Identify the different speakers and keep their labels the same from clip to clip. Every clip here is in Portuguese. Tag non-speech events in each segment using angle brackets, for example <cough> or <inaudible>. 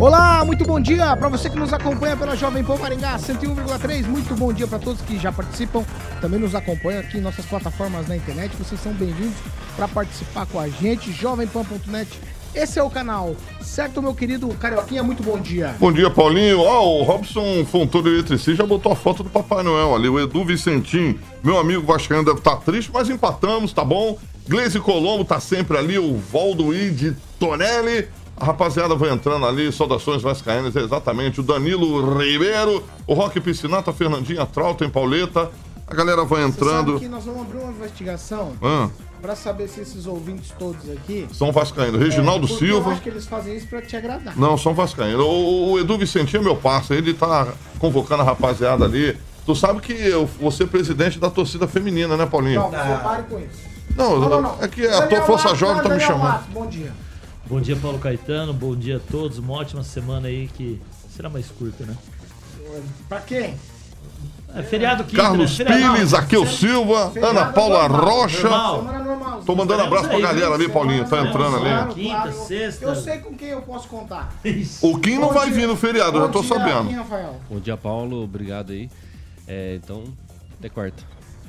Speaker 1: Olá, muito bom dia para você que nos acompanha pela Jovem Pan Maringá 101,3. Muito bom dia para todos que já participam, também nos acompanham aqui em nossas plataformas na internet. Vocês são bem-vindos para participar com a gente. Jovempan.net. Esse é o canal, certo, meu querido Carioquinha? Muito bom dia.
Speaker 2: Bom dia, Paulinho. Ó, o Robson Fontoura Eletricista já botou a foto do Papai Noel ali. O Edu Vicentim, meu amigo Vascaíno, deve estar triste, mas empatamos, tá bom? Gleise Colombo tá sempre ali, o Valdoide Tonelli. A rapaziada vai entrando ali, saudações vascaínas, é exatamente o Danilo Ribeiro, o Roque Piscinato, a Fernandinha Trauta em Pauleta. A galera vai entrando.
Speaker 1: Você sabe que nós vamos abrir uma investigação
Speaker 2: Ah,
Speaker 1: para saber se esses ouvintes todos aqui.
Speaker 2: são vascaínos. Reginaldo
Speaker 1: É, porque Eu
Speaker 2: Silva.
Speaker 1: acho que eles fazem isso para te agradar.
Speaker 2: Não, são vascaínos. O, o Edu Vicentinho é meu parceiro, ele tá convocando a rapaziada ali. Tu sabe que eu vou ser presidente da torcida feminina, né, Paulinho?
Speaker 1: Não, você pare com isso.
Speaker 2: Não,
Speaker 1: Não, não, não.
Speaker 2: é que a tua Força Jovem tá me chamando.
Speaker 1: Matos, bom dia.
Speaker 3: Bom dia, Paulo Caetano. Bom dia a todos. Uma ótima semana aí que será mais curta, né?
Speaker 1: Pra quem?
Speaker 3: É feriado quinta,
Speaker 2: Carlos
Speaker 3: né?
Speaker 2: Pires,
Speaker 3: sério?
Speaker 2: Silva,
Speaker 1: Feriado
Speaker 2: Ana Paula
Speaker 1: normal,
Speaker 2: Rocha.
Speaker 3: normal.
Speaker 1: Semana normal.
Speaker 2: Tô mandando abraço pra galera ali, Paulinho. Tá entrando ali.
Speaker 3: Claro. Quinta, sexta.
Speaker 1: Eu sei com quem eu posso contar.
Speaker 3: Isso.
Speaker 2: O Kim não vai vir no feriado, eu já tô sabendo.
Speaker 4: Bom dia, Paulo. Obrigado aí. É, então, até quarta.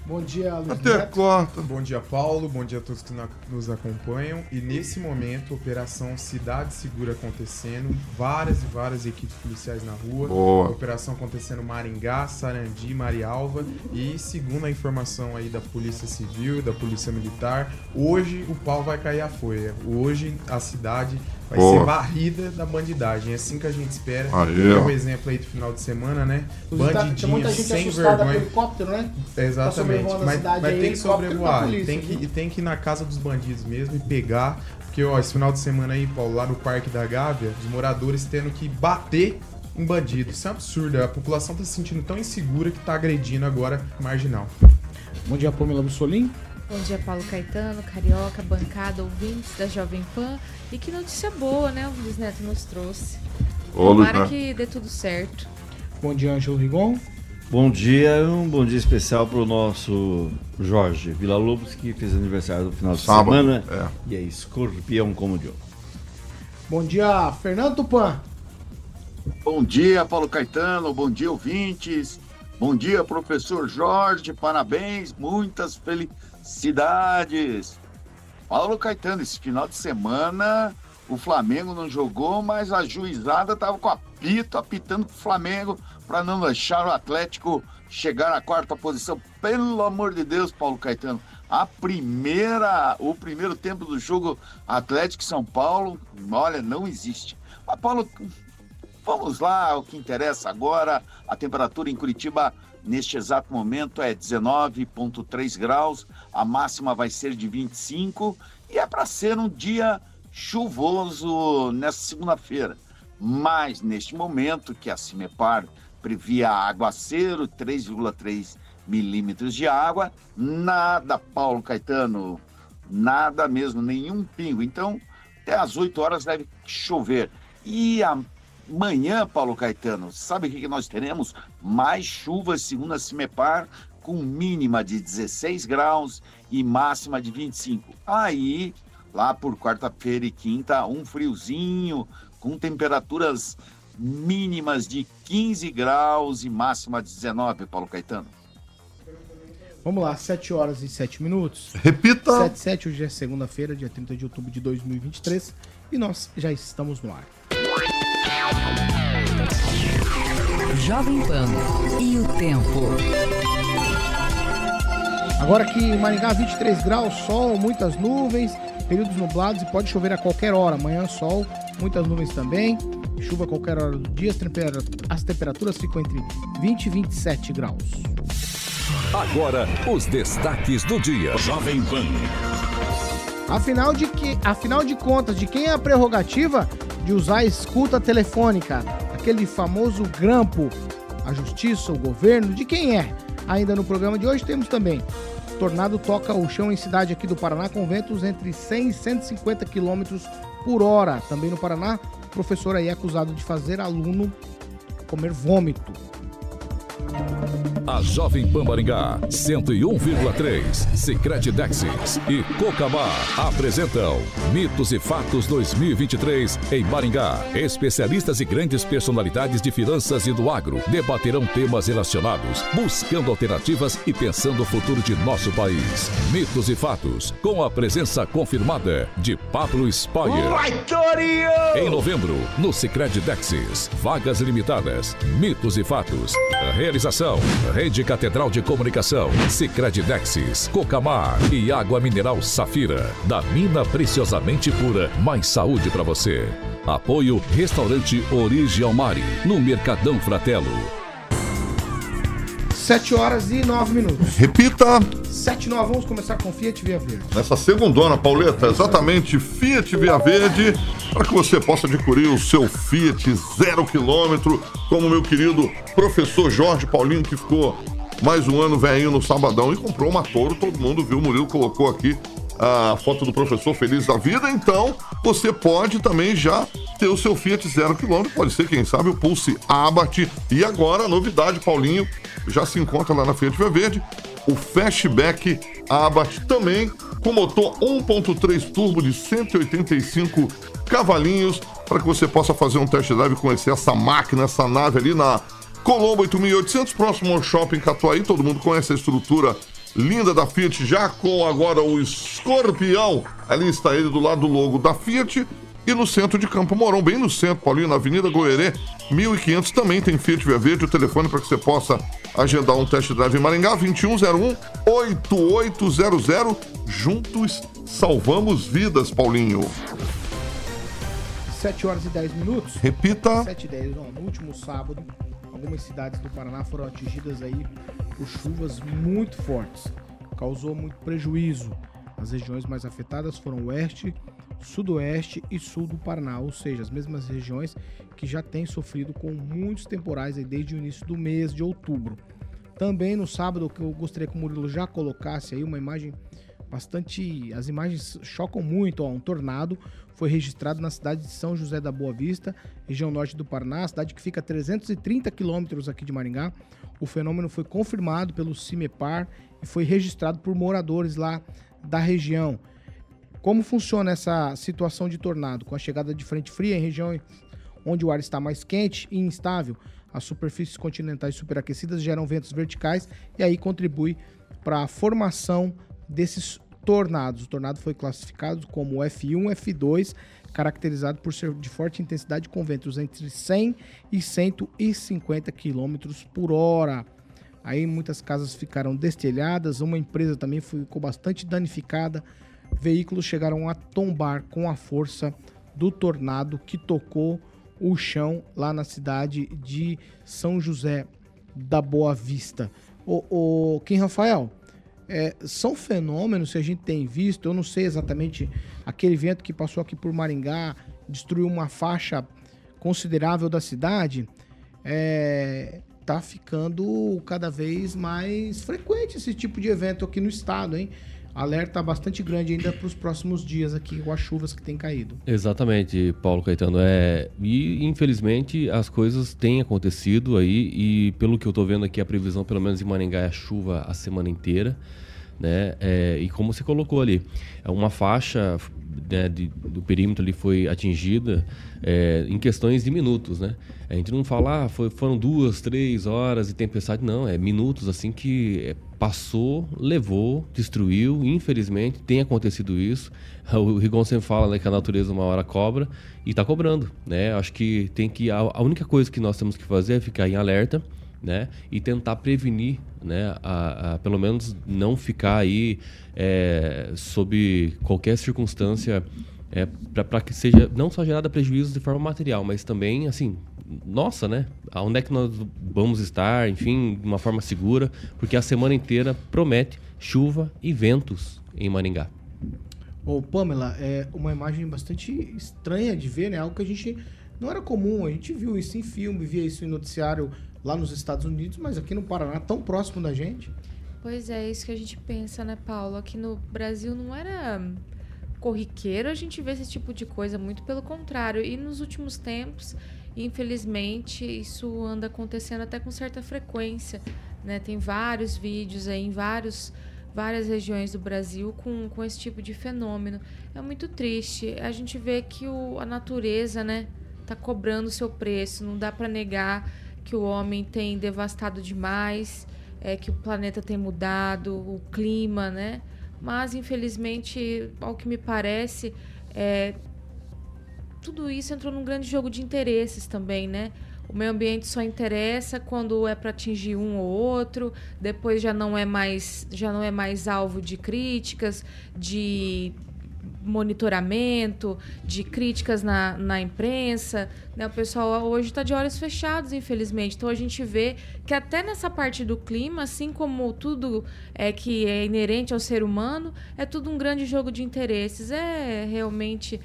Speaker 1: Bom dia, Luiz
Speaker 2: Até
Speaker 1: Neto.
Speaker 2: quarta.
Speaker 5: Bom dia, Paulo. Bom dia a todos que nos acompanham. E nesse momento, Operação Cidade Segura acontecendo. Várias e várias equipes policiais na rua.
Speaker 2: Boa.
Speaker 5: Operação acontecendo em Maringá, Sarandi, Marialva. E segundo a informação aí da Polícia Civil, da Polícia Militar, hoje o pau vai cair a folha. Hoje a cidade vai
Speaker 2: Boa.
Speaker 5: ser varrida da bandidagem. É assim que a gente espera.
Speaker 2: Aí,
Speaker 5: é o exemplo aí do final de semana, né?
Speaker 1: Inclusive, tá- gente
Speaker 5: sem vergonha.
Speaker 1: helicóptero, né? Tá
Speaker 5: Exatamente,
Speaker 1: a
Speaker 5: mas, mas
Speaker 1: aí,
Speaker 5: tem que sobrevoar,
Speaker 1: polícia,
Speaker 5: tem, que, e tem que ir na casa dos bandidos mesmo e pegar, porque ó, esse final de semana aí, Paulo, lá no Parque da Gávea, os moradores tendo que bater em bandido, isso é um absurdo, a população tá se sentindo tão insegura que tá agredindo agora marginal.
Speaker 1: Bom dia, Pamela Bussolim.
Speaker 6: Bom dia, Paulo Caetano, Carioca, bancada, ouvintes da Jovem Pan. E que notícia boa, né? O Luiz Neto nos trouxe.
Speaker 2: Ô,
Speaker 6: Tomara que dê tudo certo.
Speaker 1: Bom dia, Ângelo Rigon.
Speaker 7: Bom dia, um bom dia especial para o nosso Jorge Vila Lobos, que fez aniversário no final de
Speaker 2: Sábado,
Speaker 7: semana.
Speaker 2: é.
Speaker 7: E é escorpião como o Diogo.
Speaker 1: Bom dia, Fernando Tupan.
Speaker 8: Bom dia, Paulo Caetano. Bom dia, ouvintes. Bom dia, professor Jorge. Parabéns, muitas felicidades. Paulo Caetano, esse final de semana o Flamengo não jogou, mas a juizada estava com apito, apitando pro Flamengo para não deixar o Atlético chegar à quarta posição. Pelo amor de Deus, Paulo Caetano. A primeira, o primeiro tempo do jogo Atlético São Paulo, olha, não existe. Mas Paulo, Vamos lá, o que interessa agora. A temperatura em Curitiba neste exato momento é 19,3 graus. A máxima vai ser de 25 e é para ser um dia chuvoso nessa segunda-feira. Mas neste momento que a Cimepar previa aguaceiro, 3,3 milímetros de água, nada, Paulo Caetano, nada mesmo, nenhum pingo. Então, até às 8 horas deve chover. E a Amanhã, Paulo Caetano, sabe o que nós teremos? Mais chuvas, segundo a Cimepar, com mínima de 16 graus e máxima de 25. Aí, lá por quarta-feira e quinta, um friozinho, com temperaturas mínimas de 15 graus e máxima de 19, Paulo Caetano.
Speaker 1: Vamos lá, 7 horas e 7 minutos.
Speaker 2: Repita.
Speaker 1: 7 7, hoje é segunda-feira, dia 30 de outubro de 2023. E nós já estamos no ar.
Speaker 9: Jovem Pan e o tempo.
Speaker 1: Agora aqui em Maringá, 23 graus, sol, muitas nuvens, períodos nublados e pode chover a qualquer hora. Amanhã, sol, muitas nuvens também, chuva a qualquer hora do dia. As, tempera- as temperaturas ficam entre 20 e 27 graus.
Speaker 10: Agora, os destaques do dia. Jovem Pan.
Speaker 1: Afinal de, que, afinal de contas, de quem é a prerrogativa de usar a escuta telefônica? Aquele famoso grampo. A justiça, o governo, de quem é? Ainda no programa de hoje temos também. Tornado toca o chão em cidade aqui do Paraná com ventos entre 100 e 150 km por hora. Também no Paraná, o professor aí é acusado de fazer aluno comer vômito.
Speaker 10: A Jovem Pan Maringá, 101,3, Secret Dexis e Cocamar apresentam Mitos e Fatos 2023 em Maringá. Especialistas e grandes personalidades de finanças e do agro debaterão temas relacionados, buscando alternativas e pensando o futuro de nosso país. Mitos e Fatos, com a presença confirmada de Pablo Spire. Em novembro, no Secret Dexis, vagas limitadas, Mitos e Fatos. Realização Rede Catedral de Comunicação, Sicredi Dexis, Cocamar e Água Mineral Safira. Da mina preciosamente pura, mais saúde para você. Apoio Restaurante Origem Almari, no Mercadão Fratello.
Speaker 1: 7 horas e 9 minutos.
Speaker 2: Repita.
Speaker 1: 7 e 9, vamos começar com Fiat Via Verde.
Speaker 2: Nessa segundona, Pauleta, exatamente Fiat Via Verde, para que você possa adquirir o seu Fiat zero quilômetro, como meu querido professor Jorge Paulinho, que ficou mais um ano velhinho no sabadão e comprou uma Toro, todo mundo viu, o Murilo colocou aqui a foto do professor feliz da vida, então você pode também já ter o seu Fiat zero quilômetro, pode ser, quem sabe, o Pulse Abarth. E agora, a novidade, Paulinho, já se encontra lá na Fiat Via Verde, o Fastback Abarth também, com motor 1.3 turbo de 185 cavalinhos, para que você possa fazer um test drive e conhecer essa máquina, essa nave ali na Colombo 8800, próximo ao Shopping Catuaí, todo mundo conhece a estrutura linda da Fiat, já com agora o escorpião. Ali está ele do lado do logo da Fiat. E no centro de Campo Mourão, bem no centro, Paulinho, na Avenida Goerê, 1500, também tem Fiat Via Verde. O telefone para que você possa agendar um test drive em Maringá, 2101-8800. Juntos salvamos vidas, Paulinho.
Speaker 1: 7 horas e 10 minutos.
Speaker 2: Repita.
Speaker 1: 7 e 10, não, no último sábado, algumas cidades do Paraná foram atingidas aí por chuvas muito fortes. Causou muito prejuízo. As regiões mais afetadas foram oeste, sudoeste e sul do Paraná, ou seja, as mesmas regiões que já têm sofrido com muitos temporais desde o início do mês de outubro. Também no sábado, que eu gostaria que o Murilo já colocasse aí uma imagem bastante. As imagens chocam muito. Ó, um tornado foi registrado na cidade de São José da Boa Vista, região norte do Paraná, cidade que fica a 330 quilômetros aqui de Maringá. O fenômeno foi confirmado pelo CIMEPAR e foi registrado por moradores lá da região. Como funciona essa situação de tornado? Com a chegada de frente fria em regiões onde o ar está mais quente e instável, as superfícies continentais superaquecidas geram ventos verticais e aí contribui para a formação desses tornados. O tornado foi classificado como F1, F2, caracterizado por ser de forte intensidade com ventos entre 100 e 150 km por hora. Aí muitas casas ficaram destelhadas, uma empresa também ficou bastante danificada. Veículos chegaram a tombar com a força do tornado que tocou o chão lá na cidade de São José da Boa Vista. O, o Kim Rafael, é, são fenômenos que a gente tem visto. Eu não sei exatamente aquele vento que passou aqui por Maringá, destruiu uma faixa considerável da cidade. É, tá ficando cada vez mais frequente esse tipo de evento aqui no estado, hein? Alerta bastante grande ainda para os próximos dias aqui com as chuvas que têm caído.
Speaker 4: Exatamente, Paulo Caetano. É, e infelizmente as coisas têm acontecido aí e pelo que eu estou vendo aqui a previsão, pelo menos em Maringá, é chuva a semana inteira. Né? É, e como você colocou ali, é uma faixa né, de, do perímetro ali foi atingida é, em questões de minutos, né? A gente não fala, ah, foi, foram duas, três horas de tempestade, não, é minutos assim que é, passou, levou, destruiu, infelizmente tem acontecido isso. O Rigon sempre fala né, que a natureza uma hora cobra e está cobrando, né? Acho que tem que, a, a única coisa que nós temos que fazer é ficar em alerta, né? E tentar prevenir, né? A, a, pelo menos não ficar aí é, sob qualquer circunstância é, para que seja não só gerada prejuízo de forma material, mas também, assim, nossa, né? Aonde é que nós vamos estar, enfim, de uma forma segura, porque a semana inteira promete chuva e ventos em Maringá.
Speaker 1: Ô, Pamela, é uma imagem bastante estranha de ver, né? Algo que a gente não era comum. A gente viu isso em filme, via isso em noticiário lá nos Estados Unidos, mas aqui no Paraná, tão próximo da gente.
Speaker 6: Pois é, isso que a gente pensa, né, Paulo? Aqui no Brasil não era corriqueiro a gente ver esse tipo de coisa, muito pelo contrário. E nos últimos tempos, infelizmente, isso anda acontecendo até com certa frequência. Né? Tem vários vídeos aí em vários, várias regiões do Brasil com, com esse tipo de fenômeno. É muito triste. A gente vê que o, a natureza né, tá cobrando o seu preço. Não dá para negar que o homem tem devastado demais, é, que o planeta tem mudado, o clima, né? Mas, infelizmente, ao que me parece, é, tudo isso entrou num grande jogo de interesses também, né? O meio ambiente só interessa quando é para atingir um ou outro, depois já não é mais já não é mais alvo de críticas, de monitoramento, de críticas na, na imprensa. Né? O pessoal hoje está de olhos fechados, infelizmente. Então a gente vê que até nessa parte do clima, assim como tudo é que é inerente ao ser humano, é tudo um grande jogo de interesses. É realmente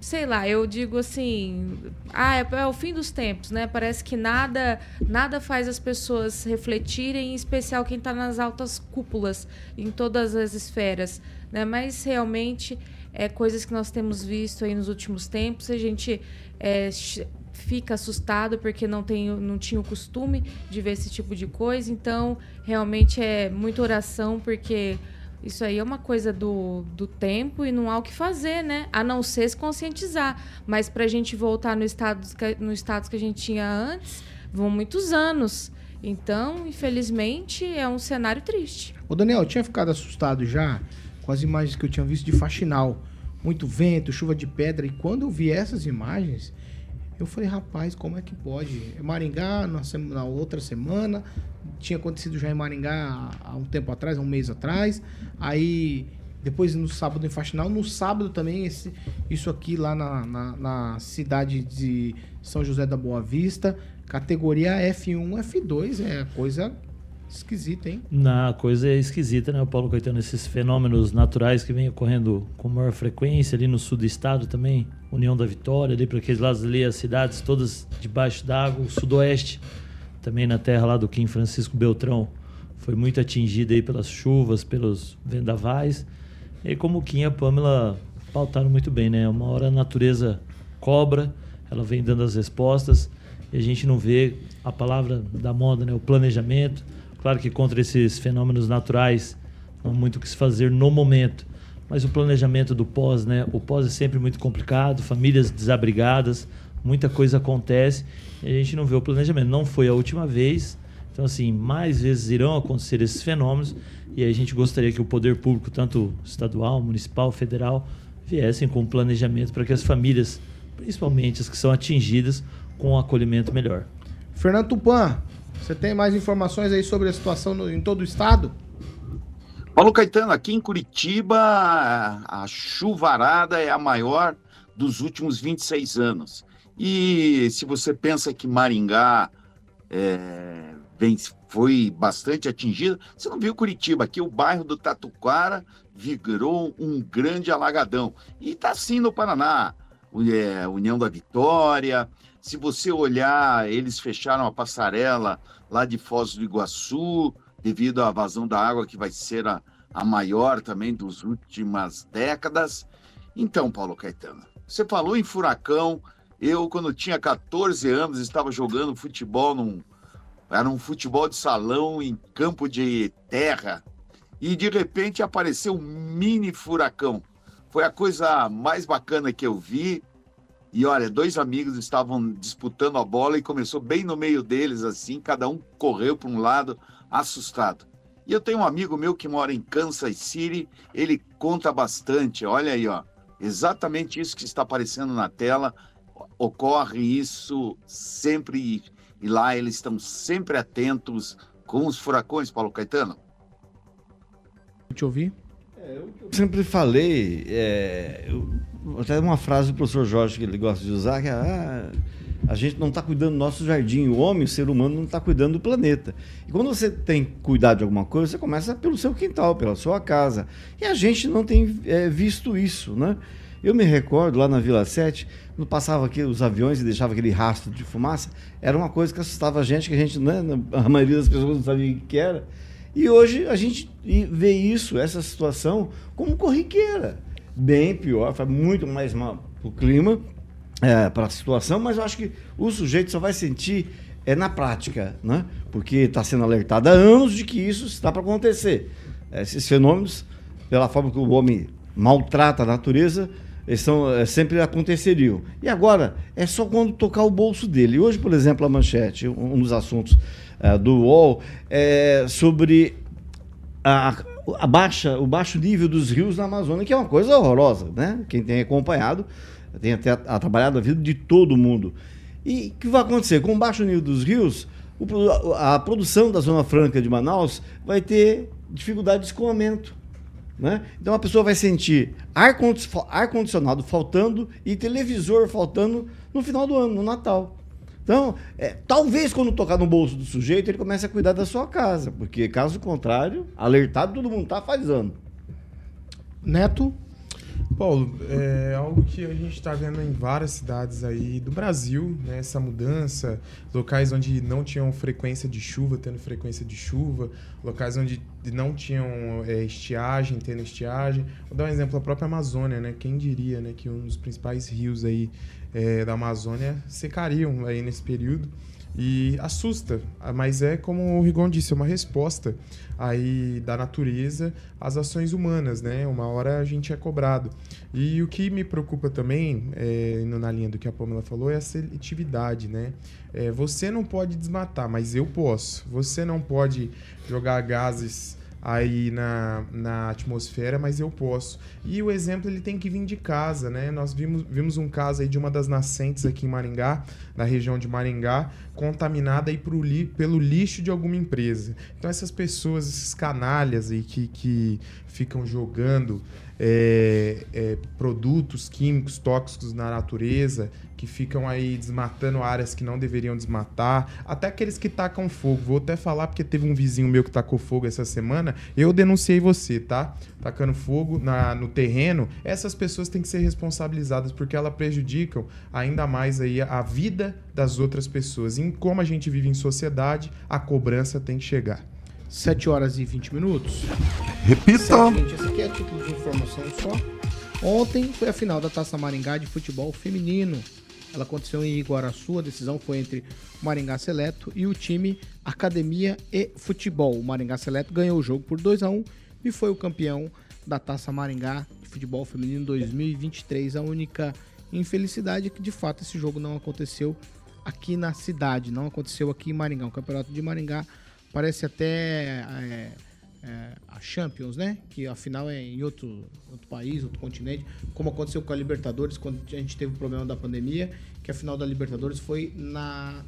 Speaker 6: sei lá, eu digo assim, ah, é, é, o fim dos tempos, né? Parece que nada, nada faz as pessoas refletirem, em especial quem está nas altas cúpulas, em todas as esferas, né? Mas realmente é, coisas que nós temos visto aí nos últimos tempos. A gente é, fica assustado porque não, tem, não tinha o costume de ver esse tipo de coisa. Então, realmente é muita oração, porque isso aí é uma coisa do, do tempo e não há o que fazer, né? A não ser se conscientizar. Mas para a gente voltar no status, que, no status que a gente tinha antes, vão muitos anos. Então, infelizmente, é um cenário triste.
Speaker 1: Ô, Daniel, tinha ficado assustado já com as imagens que eu tinha visto de faxinal. Muito vento, chuva de pedra. E quando eu vi essas imagens, eu falei, rapaz, como é que pode? Maringá, na, semana, na outra semana, tinha acontecido já em Maringá há um tempo atrás, há um mês atrás. Aí, depois no sábado em Faxinal. No sábado também, esse, isso aqui lá na, na, na cidade de São José da Boa Vista. Categoria F1, F2, é coisa Esquisita, hein?
Speaker 3: Na coisa é esquisita, né, o Paulo Caetano? Esses fenômenos naturais que vêm ocorrendo com maior frequência ali no sul do estado também. União da Vitória, ali para aqueles lados ali, as cidades todas debaixo d'água. O sudoeste, também na terra lá do Kim Francisco Beltrão, foi muito atingida aí pelas chuvas, pelos vendavais. E como o Kim e a Pamela pautaram muito bem, né? Uma hora a natureza cobra, ela vem dando as respostas e a gente não vê a palavra da moda, né? O planejamento Claro que contra esses fenômenos naturais não há muito o que se fazer no momento, mas o planejamento do pós, né? O pós é sempre muito complicado, famílias desabrigadas, muita coisa acontece e a gente não vê o planejamento. Não foi a última vez, então assim, mais vezes irão acontecer esses fenômenos e a gente gostaria que o poder público, tanto estadual, municipal, federal, viessem com um planejamento para que as famílias, principalmente as que são atingidas, com um acolhimento melhor.
Speaker 1: Fernando Tupan, você tem mais informações aí sobre a situação no, em todo o estado?
Speaker 8: Paulo Caetano, aqui em Curitiba, a chuvarada é a maior dos últimos 26 anos. E se você pensa que Maringá é, vem, foi bastante atingida, você não viu Curitiba, aqui o bairro do Tatuquara virou um grande alagadão. E está assim no Paraná, é, União da Vitória, se você olhar, eles fecharam a passarela lá de Foz do Iguaçu, devido à vazão da água, que vai ser a, a maior também dos últimas décadas. Então, Paulo Caetano, você falou em furacão. Eu, quando tinha 14 anos, estava jogando futebol num. Era um futebol de salão em campo de terra. E de repente apareceu um mini furacão. Foi a coisa mais bacana que eu vi. E olha, dois amigos estavam disputando a bola e começou bem no meio deles, assim, cada um correu para um lado, assustado. E eu tenho um amigo meu que mora em Kansas City, ele conta bastante, olha aí, ó, exatamente isso que está aparecendo na tela, ocorre isso sempre, e lá eles estão sempre atentos com os furacões, Paulo Caetano.
Speaker 1: Te ouvir?
Speaker 7: É, eu sempre falei, é, eu, até uma frase do professor Jorge que ele gosta de usar, que é, ah, A gente não está cuidando do nosso jardim. O homem, o ser humano, não está cuidando do planeta. E quando você tem que cuidar de alguma coisa, você começa pelo seu quintal, pela sua casa. E a gente não tem é, visto isso, né? Eu me recordo lá na Vila 7, quando passava aqui os aviões e deixava aquele rastro de fumaça, era uma coisa que assustava a gente, que a gente, né, a maioria das pessoas não sabia o que era. E hoje a gente vê isso, essa situação, como corriqueira. Bem pior, faz muito mais mal para o clima, é, para a situação, mas eu acho que o sujeito só vai sentir é na prática, né? porque está sendo alertado há anos de que isso está para acontecer. Esses fenômenos, pela forma que o homem maltrata a natureza, eles são, é, sempre aconteceriam. E agora, é só quando tocar o bolso dele. Hoje, por exemplo, a manchete, um dos assuntos é, do UOL, é sobre a, a, baixa, o baixo nível dos rios na Amazônia, que é uma coisa horrorosa, né? Quem tem acompanhado, tem até trabalhado a vida de todo mundo. E o que vai acontecer? Com o baixo nível dos rios, o, a produção da Zona Franca de Manaus vai ter dificuldade de escoamento. Né? Então a pessoa vai sentir ar-condicionado faltando e televisor faltando no final do ano, no Natal. Então, é, talvez quando tocar no bolso do sujeito, ele comece a cuidar da sua casa, porque caso contrário, alertado todo mundo tá faz ano.
Speaker 1: Neto?
Speaker 5: Paulo, é algo que a gente está vendo em várias cidades aí do Brasil, né? Essa mudança, locais onde não tinham frequência de chuva, tendo frequência de chuva, locais onde não tinham é, estiagem, tendo estiagem. Vou dar um exemplo, a própria Amazônia, né? Quem diria, né, que um dos principais rios aí é, da Amazônia secariam aí nesse período e assusta, mas é como o Rigon disse, é uma resposta aí da natureza às ações humanas, né? Uma hora a gente é cobrado. E o que me preocupa também, é, indo na linha do que a Pamela falou, é a seletividade, né? É, você não pode desmatar, mas eu posso. Você não pode jogar gases aí na, na atmosfera, mas eu posso. E o exemplo ele tem que vir de casa, né? Nós vimos, vimos um caso aí de uma das nascentes aqui em Maringá, na região de Maringá, contaminada aí pro li, pelo lixo de alguma empresa. Então essas pessoas, esses canalhas aí que, que ficam jogando é, é, produtos químicos tóxicos na natureza, que ficam aí desmatando áreas que não deveriam desmatar, até aqueles que tacam fogo. Vou até falar porque teve um vizinho meu que tacou fogo essa semana. Eu denunciei você, tá? Tacando fogo na, no terreno. Essas pessoas têm que ser responsabilizadas porque elas prejudicam ainda mais aí a vida das outras pessoas. E como a gente vive em sociedade, a cobrança tem que chegar.
Speaker 1: 7 horas e 20 minutos.
Speaker 2: Repita.
Speaker 1: 7, 20. Esse aqui é título de informação só. Ontem foi a final da Taça Maringá de futebol feminino. Ela aconteceu em Iguaraçu. A decisão foi entre o Maringá Seleto e o time Academia e Futebol. O Maringá Seleto ganhou o jogo por 2 a 1 e foi o campeão da Taça Maringá de futebol feminino 2023. A única infelicidade é que de fato esse jogo não aconteceu aqui na cidade, não aconteceu aqui em Maringá. O campeonato de Maringá Parece até é, é, a Champions, né? Que a final é em outro, outro país, outro continente, como aconteceu com a Libertadores, quando a gente teve o problema da pandemia, que a final da Libertadores foi na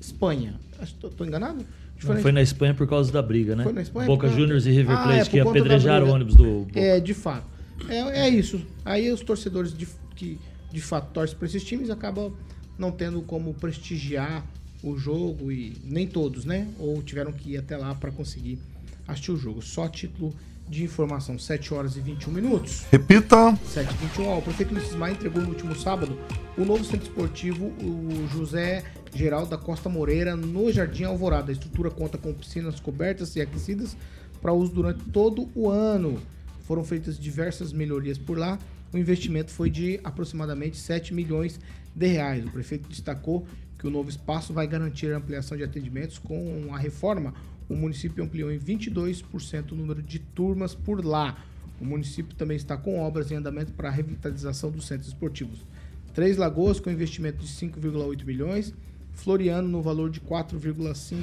Speaker 1: Espanha. Estou enganado?
Speaker 3: Não, foi na Espanha por causa da briga, né?
Speaker 1: Foi na Espanha?
Speaker 3: Boca
Speaker 1: ah,
Speaker 3: Juniors e River Plate
Speaker 1: ah, é,
Speaker 3: que apedrejaram o ônibus do Boca.
Speaker 1: É, de fato. É, é isso. Aí os torcedores de, que de fato torcem para esses times acabam não tendo como prestigiar o jogo e nem todos, né? Ou tiveram que ir até lá para conseguir assistir o jogo. Só título de informação, 7 horas e 21 minutos.
Speaker 2: Repita.
Speaker 1: 7 e 21. o prefeito Luiz Maia entregou no último sábado o novo centro esportivo, o José Geraldo da Costa Moreira, no Jardim Alvorada. A estrutura conta com piscinas cobertas e aquecidas para uso durante todo o ano. Foram feitas diversas melhorias por lá. O investimento foi de aproximadamente 7 milhões de reais. O prefeito destacou que o novo espaço vai garantir a ampliação de atendimentos. Com a reforma, o município ampliou em 22% o número de turmas por lá. O município também está com obras em andamento para a revitalização dos centros esportivos. Três Lagoas, com investimento de 5,8 milhões. Floriano, no valor de 4,5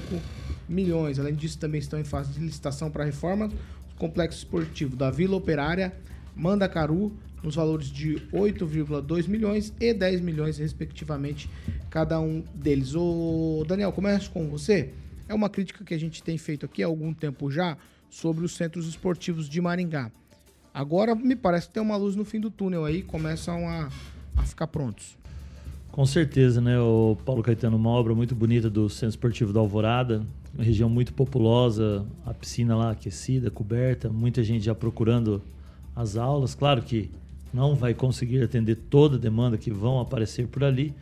Speaker 1: milhões. Além disso, também estão em fase de licitação para reforma. O complexo esportivo da Vila Operária, Mandacaru, nos valores de 8,2 milhões e 10 milhões, respectivamente, cada um deles. Ô, Daniel, começo com você. É uma crítica que a gente tem feito aqui há algum tempo já sobre os centros esportivos de Maringá. Agora me parece que tem uma luz no fim do túnel aí, começam a, a ficar prontos.
Speaker 3: Com certeza, né, o Paulo Caetano, uma obra muito bonita do Centro Esportivo da Alvorada, uma região muito populosa, a piscina lá aquecida, coberta, muita gente já procurando as aulas. Claro que não vai conseguir atender toda a demanda que vão aparecer por ali,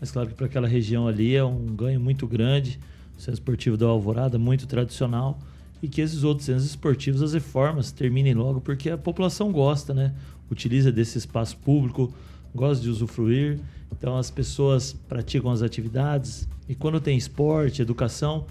Speaker 3: mas claro que para aquela região ali é um ganho muito grande. O Centro Esportivo da Alvorada, muito tradicional, e que esses outros centros esportivos, as reformas terminem logo, porque a população gosta, né? Utiliza desse espaço público, gosta de usufruir. Então as pessoas praticam as atividades e quando tem esporte, educação,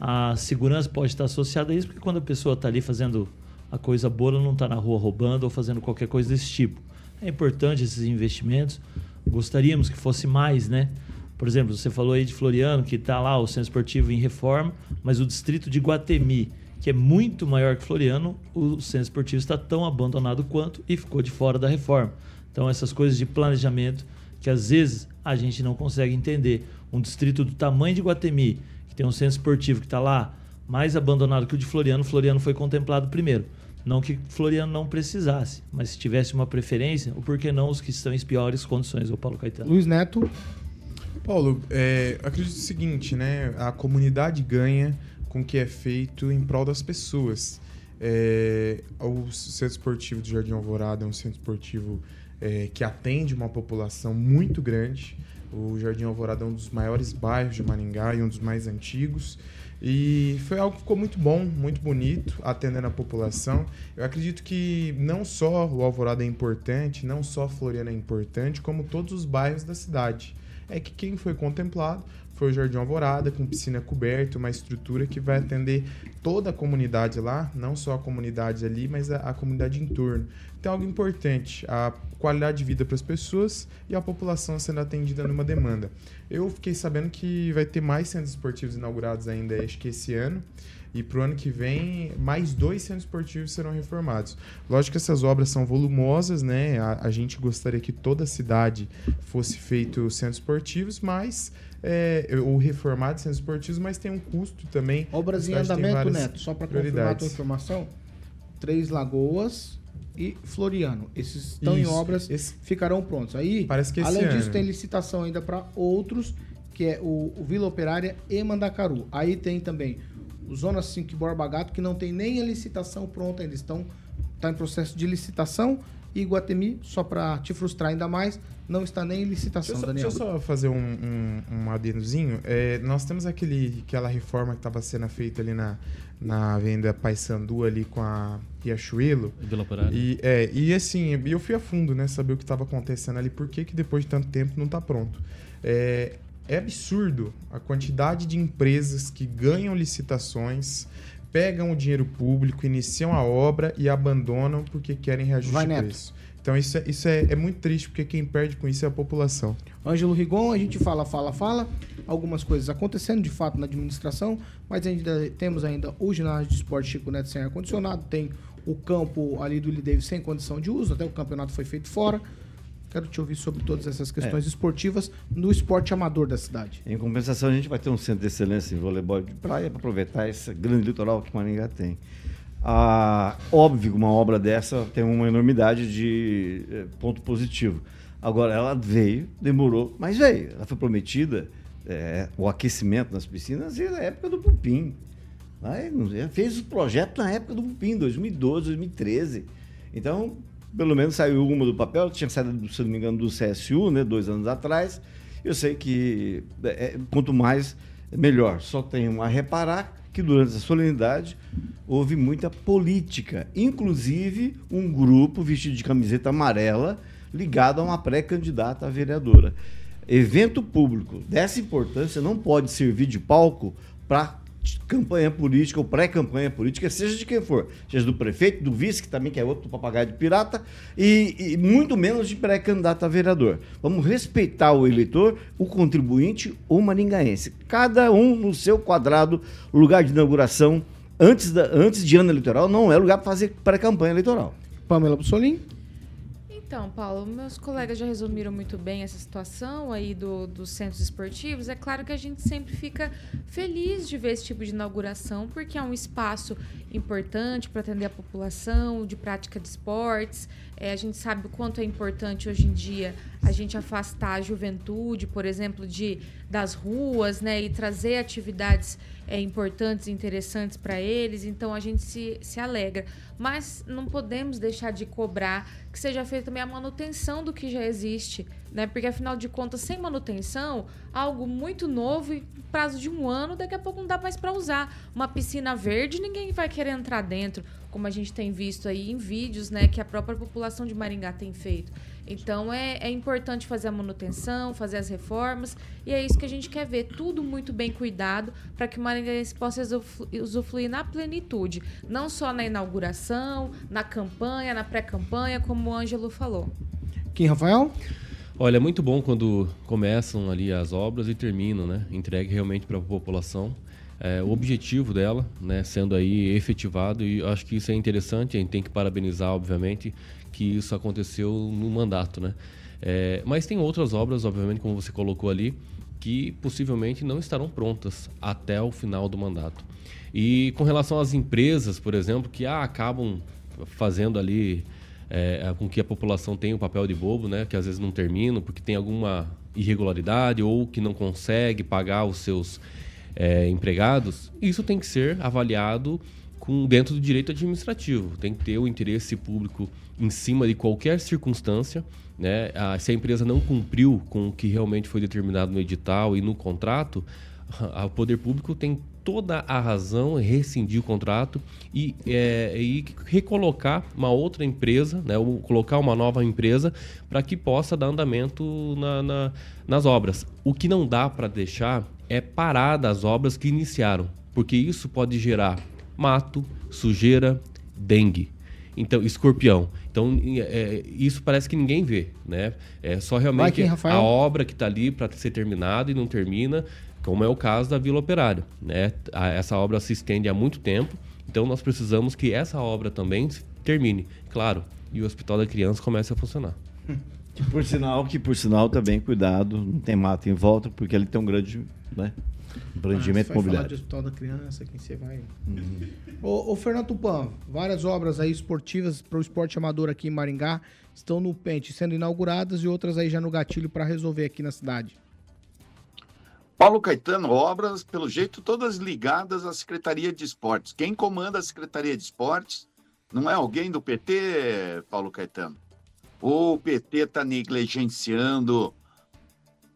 Speaker 3: a segurança pode estar associada a isso, porque quando a pessoa está ali fazendo a coisa boa, ela não está na rua roubando ou fazendo qualquer coisa desse tipo. É importante esses investimentos. Gostaríamos que fosse mais, né? Por exemplo, você falou aí de Floriano, que está lá o centro esportivo em reforma, mas o distrito de Guatemi, que é muito maior que Floriano, o centro esportivo está tão abandonado quanto e ficou de fora da reforma. Então, essas coisas de planejamento que às vezes a gente não consegue entender. Um distrito do tamanho de Guatemi, que tem um centro esportivo que está lá mais abandonado que o de Floriano, Floriano foi contemplado primeiro. Não que Floriano não precisasse, mas se tivesse uma preferência, o porquê não os que estão em piores condições, o Paulo Caetano.
Speaker 1: Luiz Neto.
Speaker 5: Paulo, é, acredito o seguinte, né? A comunidade ganha com o que é feito em prol das pessoas. É, o centro esportivo do Jardim Alvorada é um centro esportivo é, que atende uma população muito grande. O Jardim Alvorada é um dos maiores bairros de Maringá e um dos mais antigos. E foi algo que ficou muito bom, muito bonito, atendendo a população. Eu acredito que não só o Alvorada é importante, não só Floriana é importante, como todos os bairros da cidade. É que quem foi contemplado foi o Jardim Alvorada, com piscina coberta, uma estrutura que vai atender toda a comunidade lá, não só a comunidade ali, mas a, a comunidade em torno. Então, algo importante, a qualidade de vida para as pessoas e a população sendo atendida numa demanda. Eu fiquei sabendo que vai ter mais centros esportivos inaugurados ainda, acho que esse ano. E para o ano que vem, mais dois centros esportivos serão reformados. Lógico que essas obras são volumosas, né? A, a gente gostaria que toda a cidade fosse feito centros esportivos, mas é, ou reformados centros esportivos, mas tem um custo também.
Speaker 1: Obras em andamento, Neto, só para confirmar a tua informação. Três Lagoas e Floriano. Esses estão em
Speaker 5: Isso,
Speaker 1: obras,
Speaker 5: esse-
Speaker 1: ficarão prontos. Aí, além disso,
Speaker 5: ano.
Speaker 1: tem licitação ainda para outros, que é o, o Vila Operária e Mandacaru. Aí tem também o Zona 5 e Borba Gato, que não tem nem a licitação pronta ainda. Estão tá em processo de licitação. E Guatemi, só para te frustrar ainda mais, não está nem em licitação,
Speaker 5: Deixa só,
Speaker 1: Daniel.
Speaker 5: deixa eu só fazer um, um, um adendozinho. É, nós temos aquele, aquela reforma que estava sendo feita ali na, na venda Paysandu ali com a Riachuelo.
Speaker 4: Vila Operária.
Speaker 5: E, é, e assim, eu fui a fundo, né? Saber o que estava acontecendo ali, por que, que depois de tanto tempo não está pronto. É, é absurdo a quantidade de empresas que ganham licitações, pegam o dinheiro público, iniciam a obra e abandonam porque querem reajuste
Speaker 1: Vai,
Speaker 5: de preço. Então isso, é, isso é, é muito triste, porque quem perde com isso é a população.
Speaker 1: Ângelo Rigon, a gente fala, fala, fala. Algumas coisas acontecendo de fato na administração, mas ainda temos ainda o ginásio de esporte Chico Neto sem ar-condicionado, tem o campo ali do Lideve sem condição de uso, até o campeonato foi feito fora. Quero te ouvir sobre todas essas questões esportivas no esporte amador da cidade.
Speaker 7: Em compensação, a gente vai ter um centro de excelência em voleibol de praia para aproveitar esse grande litoral que Maringá tem. Ah, óbvio uma obra dessa tem uma enormidade de eh, ponto positivo. Agora, ela veio, demorou, mas veio. Ela foi prometida, eh, o aquecimento nas piscinas, e na época do Pupim. Aí, sei, fez o projeto na época do Pupim, 2012, 2013. Então, pelo menos saiu uma do papel, tinha saído, se não me engano, do CSU, né, dois anos atrás. Eu sei que é, quanto mais, melhor. Só tenho a reparar que durante a solenidade houve muita política, inclusive um grupo vestido de camiseta amarela ligado a uma pré-candidata a vereadora. Evento público dessa importância não pode servir de palco para campanha política ou pré-campanha política, seja de quem for, seja do prefeito, do vice, que também que é outro papagaio de pirata, e, e muito menos de pré-candidato a vereador. Vamos respeitar o eleitor, o contribuinte, o maringaense. Cada um no seu quadrado, lugar de inauguração, antes, da, antes de ano eleitoral, não é lugar para fazer pré-campanha eleitoral.
Speaker 1: Pamela Bussolim.
Speaker 6: Então, Paulo, meus colegas já resumiram muito bem essa situação aí do, dos centros esportivos. É claro que a gente sempre fica feliz de ver esse tipo de inauguração, porque é um espaço importante para atender a população, de prática de esportes. É, a gente sabe o quanto é importante hoje em dia a gente afastar a juventude, por exemplo, de das ruas, né, e trazer atividades é, importantes e interessantes para eles. Então a gente se, se alegra. Mas não podemos deixar de cobrar que seja feita também a manutenção do que já existe, né? Porque afinal de contas, sem manutenção, algo muito novo e prazo de um ano, daqui a pouco não dá mais para usar. Uma piscina verde, ninguém vai querer entrar dentro, como a gente tem visto aí em vídeos, né, que a própria população de Maringá tem feito. Então é, é importante fazer a manutenção, fazer as reformas, e é isso que a gente quer ver, tudo muito bem cuidado para que o maringaense possa usufru- usufruir na plenitude, não só na inauguração, na campanha, na pré-campanha, como o Ângelo falou.
Speaker 1: Quem, Rafael?
Speaker 4: Olha, é muito bom quando começam ali as obras e terminam, né? Entregue realmente para a população. É, o objetivo dela, né, sendo aí efetivado, e acho que isso é interessante, a gente tem que parabenizar, obviamente, que isso aconteceu no mandato, né? É, mas tem outras obras, obviamente, como você colocou ali, que possivelmente não estarão prontas até o final do mandato. E com relação às empresas, por exemplo, que ah, acabam fazendo ali é, com que a população tenha o papel de bobo, né? Que às vezes não terminam porque tem alguma irregularidade ou que não consegue pagar os seus é, empregados. Isso tem que ser avaliado com dentro do direito administrativo. Tem que ter o interesse público em cima de qualquer circunstância. Né? Ah, se a empresa não cumpriu com o que realmente foi determinado no edital e no contrato, a- <laughs> o poder público tem toda a razão em rescindir o contrato e, é, e recolocar uma outra empresa, né, ou colocar uma nova empresa para que possa dar andamento na- na- nas obras. O que não dá para deixar é parar das obras que iniciaram, porque isso pode gerar mato, sujeira, dengue. Então, escorpião. Então, é, isso parece que ninguém vê, né? É só realmente
Speaker 1: Rafael?
Speaker 4: a obra que está ali para ser terminada e não termina, como é o caso da Vila Operária, né? A- Essa obra se estende há muito tempo, então nós precisamos que essa obra também termine, claro, e o Hospital da Criança comece a funcionar.
Speaker 7: Que por sinal, que por sinal também, cuidado, não tem mato em volta, porque ele tem um grande né, empreendimento
Speaker 1: Ah, você vai falar de. Hospital da Criança, quem você vai... Ô, ô, Fernando Tupan, várias obras aí esportivas para o esporte amador aqui em Maringá estão no pente, sendo inauguradas e outras aí já no gatilho para resolver aqui na cidade.
Speaker 8: Paulo Caetano, obras, pelo jeito, todas ligadas à Secretaria de Esportes. Quem comanda a Secretaria de Esportes não é alguém do PT, Paulo Caetano? Ou o PT está negligenciando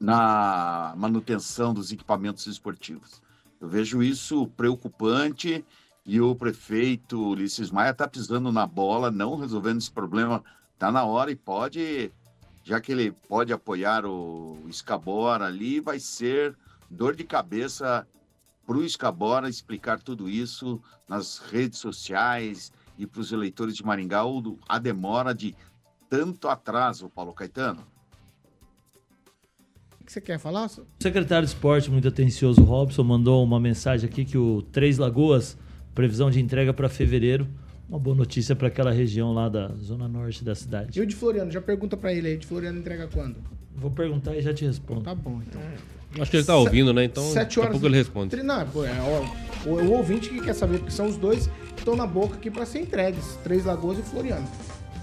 Speaker 8: na manutenção dos equipamentos esportivos? Eu vejo isso preocupante e o prefeito Ulisses Maia está pisando na bola, não resolvendo esse problema. Está na hora e pode já que ele pode apoiar o Escabora ali, vai ser dor de cabeça para o Escabora explicar tudo isso nas redes sociais e para os eleitores de Maringá a demora de tanto atraso, Paulo Caetano.
Speaker 1: O que você quer falar?
Speaker 3: O secretário de esporte, muito atencioso, Robson, mandou uma mensagem aqui que o Três Lagoas, previsão de entrega para fevereiro. Uma boa notícia para aquela região lá da zona norte da cidade.
Speaker 1: E o de Floriano, já pergunta para ele aí, de Floriano entrega quando?
Speaker 3: Vou perguntar e já te respondo.
Speaker 1: Tá bom, então.
Speaker 4: Acho que ele está ouvindo, né? Então,
Speaker 1: Sete
Speaker 4: daqui a
Speaker 1: horas
Speaker 4: pouco ele responde.
Speaker 1: Tri- Não, pô, é, ó, o, o ouvinte que quer saber, porque são os dois que estão na boca aqui para ser entregues. Três Lagoas e Floriano.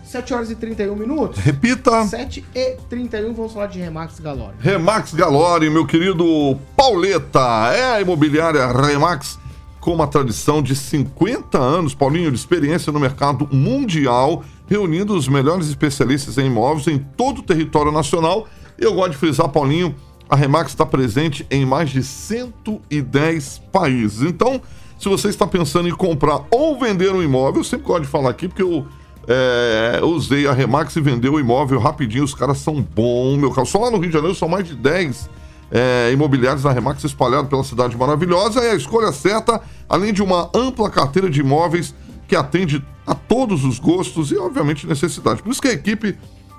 Speaker 1: 7 horas e 31 minutos.
Speaker 2: Repita.
Speaker 1: 7 e 31, vamos falar de Remax Galore.
Speaker 2: Remax Galore, meu querido Pauleta, é a imobiliária Remax com uma tradição de 50 anos, Paulinho, de experiência no mercado mundial, reunindo os melhores especialistas em imóveis em todo o território nacional. Eu gosto de frisar, Paulinho, a Remax está presente em mais de 110 países. Então, se você está pensando em comprar ou vender um imóvel, eu sempre gosto de falar aqui, porque eu é, usei a Remax e vendeu o imóvel rapidinho. Os caras são bons, meu carro. Só lá no Rio de Janeiro são mais de 10 é, imobiliários da Remax espalhados pela cidade maravilhosa. É a escolha certa, além de uma ampla carteira de imóveis que atende a todos os gostos e, obviamente, necessidades. Por isso que a equipe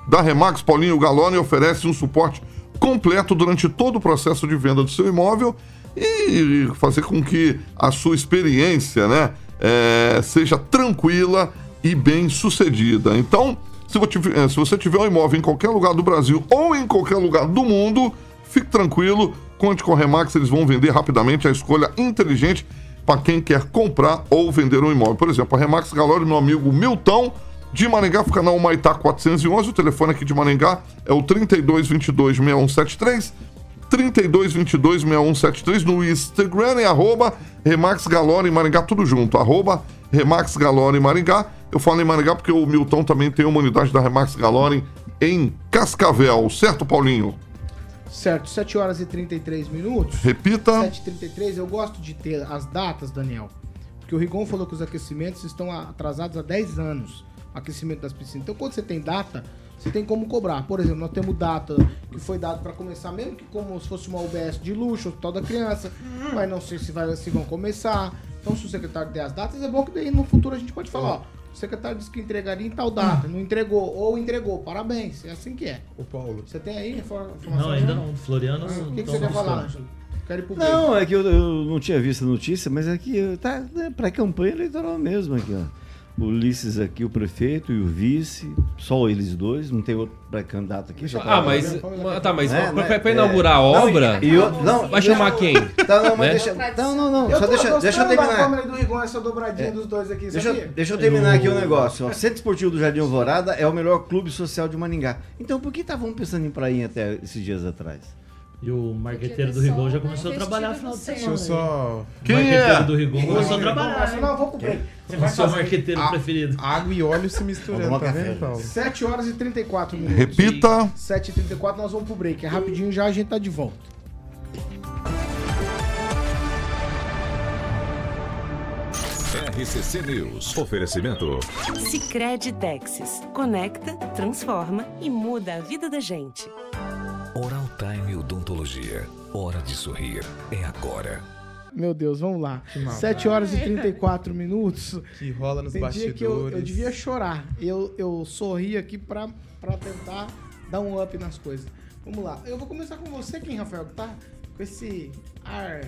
Speaker 2: da Remax Paulinho Galone oferece um suporte completo durante todo o processo de venda do seu imóvel e fazer com que a sua experiência né, é, seja tranquila e bem sucedida. Então, se você, tiver, se você tiver um imóvel em qualquer lugar do Brasil ou em qualquer lugar do mundo, fique tranquilo, conte com a Remax, eles vão vender rapidamente a escolha inteligente para quem quer comprar ou vender um imóvel. Por exemplo, a Remax Galore, meu amigo Milton, De Maringá fica na Humaitá 411. O telefone aqui de Maringá é o 3222-6173. 3222-6173 no Instagram e arroba Remax Galora em Maringá, tudo junto. Arroba Remax Galora em Maringá. Eu falo em Maringá porque o Milton também tem uma unidade da Remax Galora em Cascavel, certo, Paulinho?
Speaker 1: Certo, 7 horas e 33 minutos.
Speaker 2: Repita.
Speaker 1: 7h33, eu gosto de ter as datas, Daniel. Porque o Rigon falou que os aquecimentos estão atrasados há 10 anos. Aquecimento das piscinas. Então, quando você tem data, você tem como cobrar. Por exemplo, nós temos data que foi dado para começar, mesmo que como se fosse uma UBS de luxo, hospital da criança, mas não sei se, vai, se vão começar. Então, se o secretário der as datas, é bom que daí no futuro a gente pode falar, ó, o secretário disse que entregaria em tal data, não entregou, ou entregou, parabéns, é assim que é.
Speaker 5: Ô, Paulo.
Speaker 1: Você tem aí informação?
Speaker 3: Não, ainda não. Floriano.
Speaker 1: Ah, O que, que
Speaker 3: não
Speaker 1: você quer falar. Ângelo?
Speaker 7: Não, é que eu, eu não tinha visto a notícia, mas aqui tá né, para campanha eleitoral mesmo aqui, ó. O Ulisses aqui, o prefeito e o vice, só eles dois, não tem outro pré-candidato aqui.
Speaker 4: Ah, mas. Tá, mas
Speaker 7: É,
Speaker 4: pra,
Speaker 7: né?
Speaker 4: pra inaugurar a
Speaker 7: Não,
Speaker 4: obra.
Speaker 7: e eu- não,
Speaker 4: vai chamar quem?
Speaker 7: Tá, não, mas
Speaker 4: Né?
Speaker 7: deixa, não, não, não,
Speaker 1: Eu
Speaker 7: só
Speaker 1: tô
Speaker 7: deixa, deixa eu terminar.
Speaker 1: do Rigon, essa dobradinha dos dois aqui,
Speaker 7: Deixa, eu- deixa eu terminar aqui o negócio. ó. Centro Esportivo do Jardim Alvorada é o melhor clube social de Maringá. Então por que estavam pensando em prainha até esses dias atrás?
Speaker 3: E o marqueteiro do Rigon já começou a trabalhar no final de semana.
Speaker 5: Deixa eu só.
Speaker 3: O
Speaker 2: Quem
Speaker 3: marqueteiro
Speaker 2: é?
Speaker 3: do Rigon começou a
Speaker 1: Não,
Speaker 3: trabalhar.
Speaker 1: não, eu vou pro break. Você vai
Speaker 3: O seu
Speaker 1: fazer.
Speaker 3: marqueteiro preferido.
Speaker 5: Água e óleo se misturando, tá vendo. Paulo?
Speaker 1: 7 horas e 34 minutos.
Speaker 2: Repita.
Speaker 1: 7h34, nós vamos pro break. É rapidinho já, a gente tá de volta.
Speaker 10: RCC News. Oferecimento.
Speaker 11: Sicredi Texas. Conecta, transforma e muda a vida da gente.
Speaker 10: Oral Time Odontologia. Hora de sorrir. É agora.
Speaker 1: Meu Deus, vamos lá.
Speaker 5: maldade.
Speaker 1: 7 horas e 34 minutos.
Speaker 5: Que rola nos
Speaker 1: Tem dia
Speaker 5: bastidores.
Speaker 1: que eu, eu devia chorar. Eu, eu sorri aqui pra, pra tentar dar um up nas coisas. Vamos lá. Eu vou começar com você, quem, Rafael? que Tá com esse ar.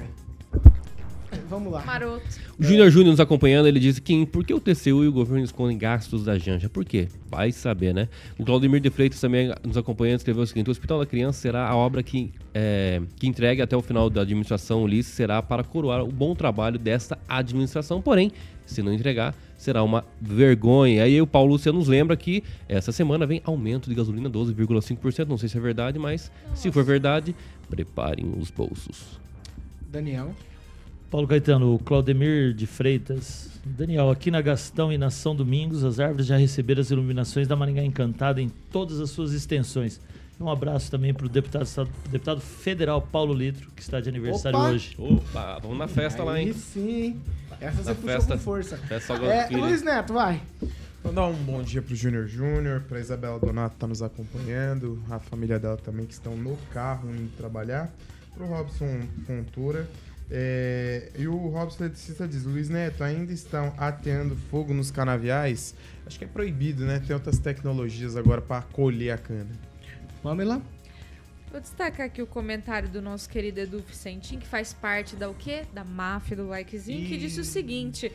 Speaker 1: Vamos lá.
Speaker 6: Maroto.
Speaker 4: O Júnior Júnior nos acompanhando, ele disse que por que o TCU e o governo escondem gastos da Janja? Por quê? Vai saber, né? O Claudemir de Freitas também nos acompanhando escreveu o seguinte: o Hospital da Criança será a obra que, é, que entregue até o final da administração Ulisses será para coroar o bom trabalho desta administração, porém, se não entregar, será uma vergonha. Aí o Paulo Luciano nos lembra que essa semana vem aumento de gasolina 12,5%. Não sei se é verdade, mas se for verdade, preparem os bolsos.
Speaker 1: Daniel.
Speaker 3: Paulo Caetano, o Claudemir de Freitas. Daniel, aqui na Gastão e na São Domingos, as árvores já receberam as iluminações da Maringá Encantada em todas as suas extensões. Um abraço também para o deputado, deputado federal Paulo Litro, que está de aniversário
Speaker 1: Opa!
Speaker 3: hoje.
Speaker 4: Opa, vamos na festa lá,
Speaker 1: Aí
Speaker 4: hein?
Speaker 1: sim? Essa você
Speaker 4: Na
Speaker 1: puxou
Speaker 4: festa-
Speaker 1: com força.
Speaker 4: festa
Speaker 1: É. Luiz Neto, vai.
Speaker 5: Mandar um bom dia pro Júnior Júnior, pra Isabela Donato que tá nos acompanhando, a família dela também que estão no carro indo trabalhar, pro Robson Fontoura. É, e o Robson Eletricista diz, Luiz Neto, ainda estão ateando fogo nos canaviais? Acho que é proibido, né? Tem outras tecnologias agora para colher a cana.
Speaker 1: Pamela.
Speaker 6: Vou destacar aqui o comentário do nosso querido Edu Vicentim, que faz parte da o quê? Da máfia do likezinho, que disse o seguinte.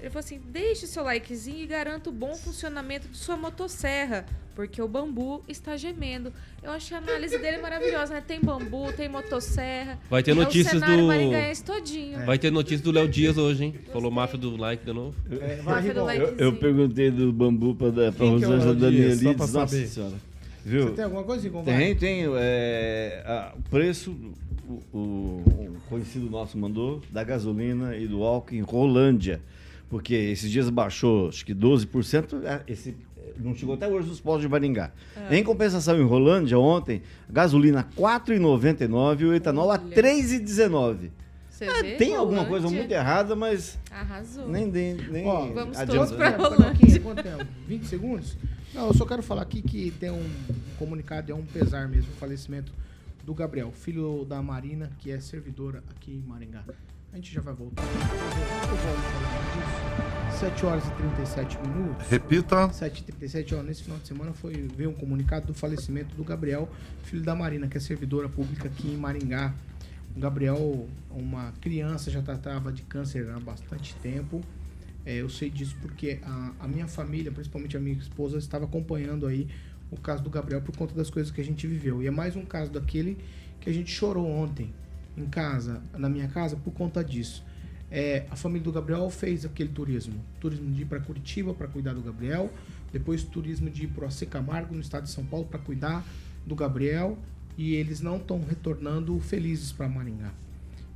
Speaker 6: Ele falou assim: deixe seu likezinho e garanta o bom funcionamento de sua motosserra, porque o bambu está gemendo. Eu achei a análise dele maravilhosa, né? Tem bambu, tem motosserra.
Speaker 4: Vai ter
Speaker 6: é
Speaker 4: notícias
Speaker 6: o cenário
Speaker 4: do-
Speaker 6: maringaense todinho.
Speaker 4: Vai ter notícia do Léo Dias hoje, hein? Falou máfia do like de novo.
Speaker 1: É, vai,
Speaker 6: Máfia do.
Speaker 7: Eu, eu perguntei do bambu pra, pra
Speaker 5: é
Speaker 7: Rosângela
Speaker 5: Léo
Speaker 7: Danieli, nossa
Speaker 5: saber.
Speaker 7: senhora.
Speaker 1: Você
Speaker 7: Viu?
Speaker 1: tem alguma coisa, Rigon?
Speaker 7: Tem, tem. é, a- o preço, o, o- o conhecido nosso mandou, da gasolina e do álcool em Rolândia. Porque esses dias baixou, acho que 12%, é, esse, é, não chegou até hoje nos postos de Maringá. Em compensação, em Rolândia, ontem, gasolina R$ 4,99 e o etanol
Speaker 6: Olha.
Speaker 7: R$ 3,19.
Speaker 6: Você
Speaker 7: Ah,
Speaker 6: vê,
Speaker 7: tem alguma
Speaker 6: Rolândia?
Speaker 7: coisa muito errada, mas
Speaker 6: Arrasou.
Speaker 7: nem, nem, nem
Speaker 1: Ó,
Speaker 6: vamos
Speaker 7: adianta,
Speaker 6: todos
Speaker 1: tempo? Aqui, quanto tempo? 20 segundos? Não, eu só quero falar aqui que tem um comunicado, é um pesar mesmo, o falecimento do Gabriel, filho da Marina, que é servidora aqui em Maringá. A gente já vai voltar. Eu volto disso. 7 horas e 37 minutos.
Speaker 2: Repita.
Speaker 1: 7h37, ó, nesse final de semana foi veio um comunicado do falecimento do Gabriel, filho da Marina, que é servidora pública aqui em Maringá. O Gabriel, uma criança, já tratava de câncer há bastante tempo. É, eu sei disso porque a, a minha família, principalmente a minha esposa, estava acompanhando aí o caso do Gabriel por conta das coisas que a gente viveu. E é mais um caso daquele que a gente chorou ontem em casa, na minha casa, por conta disso. É, a família do Gabriel fez aquele turismo, turismo de ir para Curitiba para cuidar do Gabriel, depois turismo de ir para o Camargo, no estado de São Paulo, para cuidar do Gabriel, e eles não estão retornando felizes para Maringá.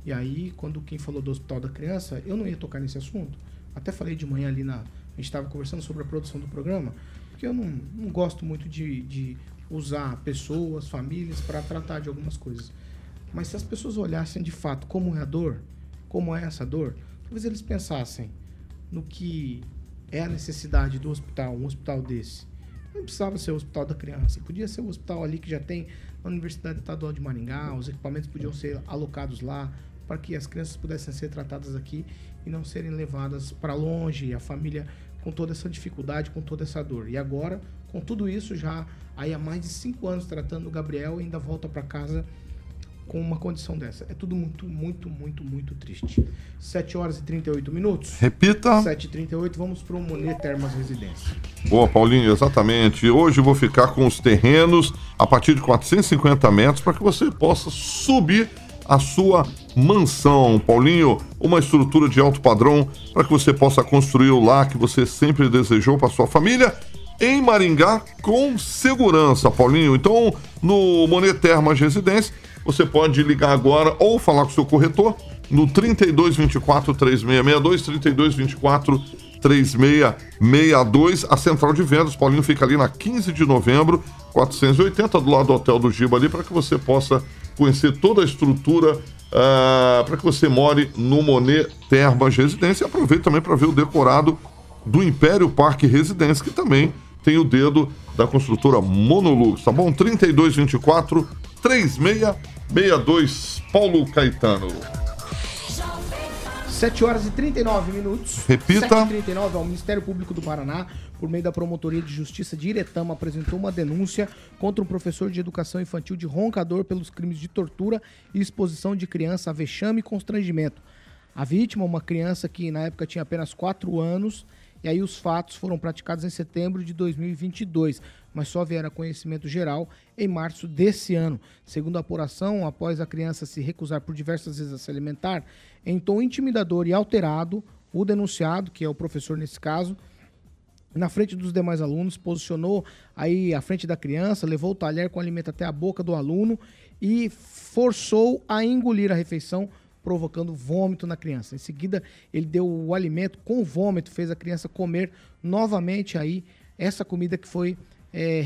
Speaker 1: E aí, quando quem falou do Hospital da Criança, eu não ia tocar nesse assunto. Até falei de manhã ali na. A gente estava conversando sobre a produção do programa, porque eu não, não gosto muito de, de usar pessoas, famílias, para tratar de algumas coisas. Mas se as pessoas olhassem de fato como é a dor, como é essa dor, talvez eles pensassem no que é a necessidade do hospital, um hospital desse. Não precisava ser o hospital da criança, podia ser o hospital ali que já tem na Universidade Estadual de Maringá, os equipamentos podiam ser alocados lá para que as crianças pudessem ser tratadas aqui e não serem levadas para longe, a família com toda essa dificuldade, com toda essa dor. E agora, com tudo isso, já aí há mais de cinco anos tratando o Gabriel, ainda volta para casa com uma condição dessa. É tudo muito, muito, muito, muito triste. 7 horas e 38 minutos.
Speaker 2: Repita.
Speaker 1: 7 e 38 vamos para o Monet Termas Residência.
Speaker 2: Boa, Paulinho, exatamente. Hoje vou ficar com os terrenos a partir de 450 metros para que você possa subir a sua mansão. Paulinho, uma estrutura de alto padrão para que você possa construir o lar que você sempre desejou para sua família em Maringá com segurança, Paulinho. Então, no Monet Termas Residência, você pode ligar agora ou falar com o seu corretor no 3224 3662, 3224 3662, a central de vendas. Paulinho fica ali na 15 de novembro, 480, do lado do Hotel do Giba ali, para que você possa conhecer toda a estrutura, uh, para que você more no Monet Termas Residência. E aproveite também para ver o decorado do Império Parque Residência, que também tem o dedo da construtora Monolux, tá bom? 3224 3662, Paulo Caetano.
Speaker 1: 7 horas e 39 minutos.
Speaker 2: Repita.
Speaker 1: 7 e 39 o Ministério Público do Paraná, por meio da Promotoria de Justiça de Iretama, apresentou uma denúncia contra um professor de educação infantil de Roncador pelos crimes de tortura e exposição de criança a vexame e constrangimento. A vítima, uma criança que na época tinha apenas 4 anos, e aí os fatos foram praticados em setembro de 2022, mas só vieram a conhecimento geral em março desse ano. Segundo a apuração, após a criança se recusar por diversas vezes a se alimentar, em tom intimidador e alterado, o denunciado, que é o professor nesse caso, na frente dos demais alunos, posicionou aí à frente da criança, levou o talher com alimento até a boca do aluno e forçou a engolir a refeição provocando vômito na criança. Em seguida, ele deu o alimento com vômito, fez a criança comer novamente aí essa comida que foi é,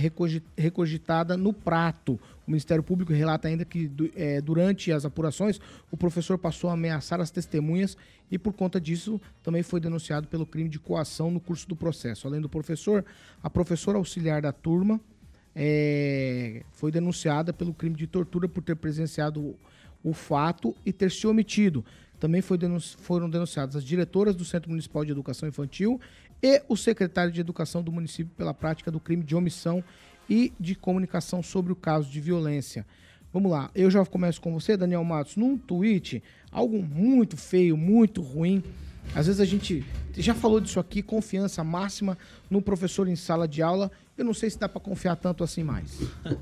Speaker 1: recogitada no prato. O Ministério Público relata ainda que é, durante as apurações o professor passou a ameaçar as testemunhas e por conta disso também foi denunciado pelo crime de coação no curso do processo. Além do professor, a professora auxiliar da turma é, foi denunciada pelo crime de tortura por ter presenciado o fato e ter se omitido. Também denunci foram denunciadas as diretoras do Centro Municipal de Educação Infantil e o secretário de Educação do município pela prática do crime de omissão e de comunicação sobre o caso de violência. Vamos lá, eu já começo com você, Daniel Matos, num tweet, algo muito feio, muito ruim. Às vezes a gente já falou disso aqui, confiança máxima no professor em sala de aula. Eu não sei se dá para confiar tanto assim mais. <laughs>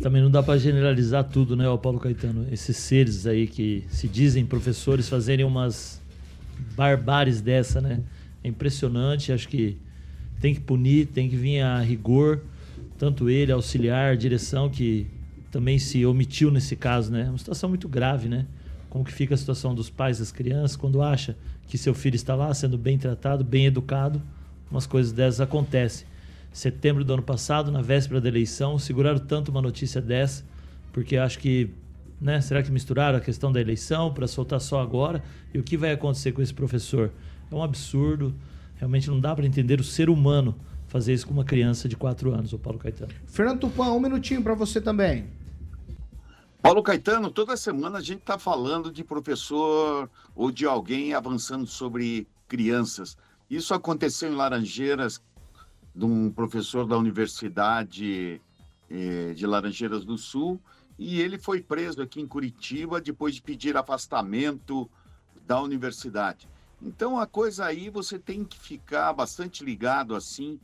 Speaker 3: Também não dá para generalizar tudo, né, Paulo Caetano? Esses seres aí que se dizem professores fazerem umas barbáries dessa, né? É impressionante, acho que tem que punir, tem que vir a rigor, tanto ele, auxiliar, direção, que também se omitiu nesse caso, né? É uma situação muito grave, né? Como que fica a situação dos pais das crianças quando acha que seu filho está lá sendo bem tratado, bem educado, umas coisas dessas acontecem setembro do ano passado, na véspera da eleição, seguraram tanto uma notícia dessa, porque acho que, né, será que misturaram a questão da eleição para soltar só agora? E o que vai acontecer com esse professor? É um absurdo, realmente não dá para entender o ser humano fazer isso com uma criança de 4 anos, o Paulo Caetano.
Speaker 1: Fernando Tupan, um minutinho para você também.
Speaker 8: Paulo Caetano, toda semana a gente está falando de professor ou de alguém avançando sobre crianças. Isso aconteceu em Laranjeiras, de um professor da Universidade eh, de Laranjeiras do Sul, e ele foi preso aqui em Curitiba depois de pedir afastamento da universidade. Então, a coisa aí você tem que ficar bastante ligado assim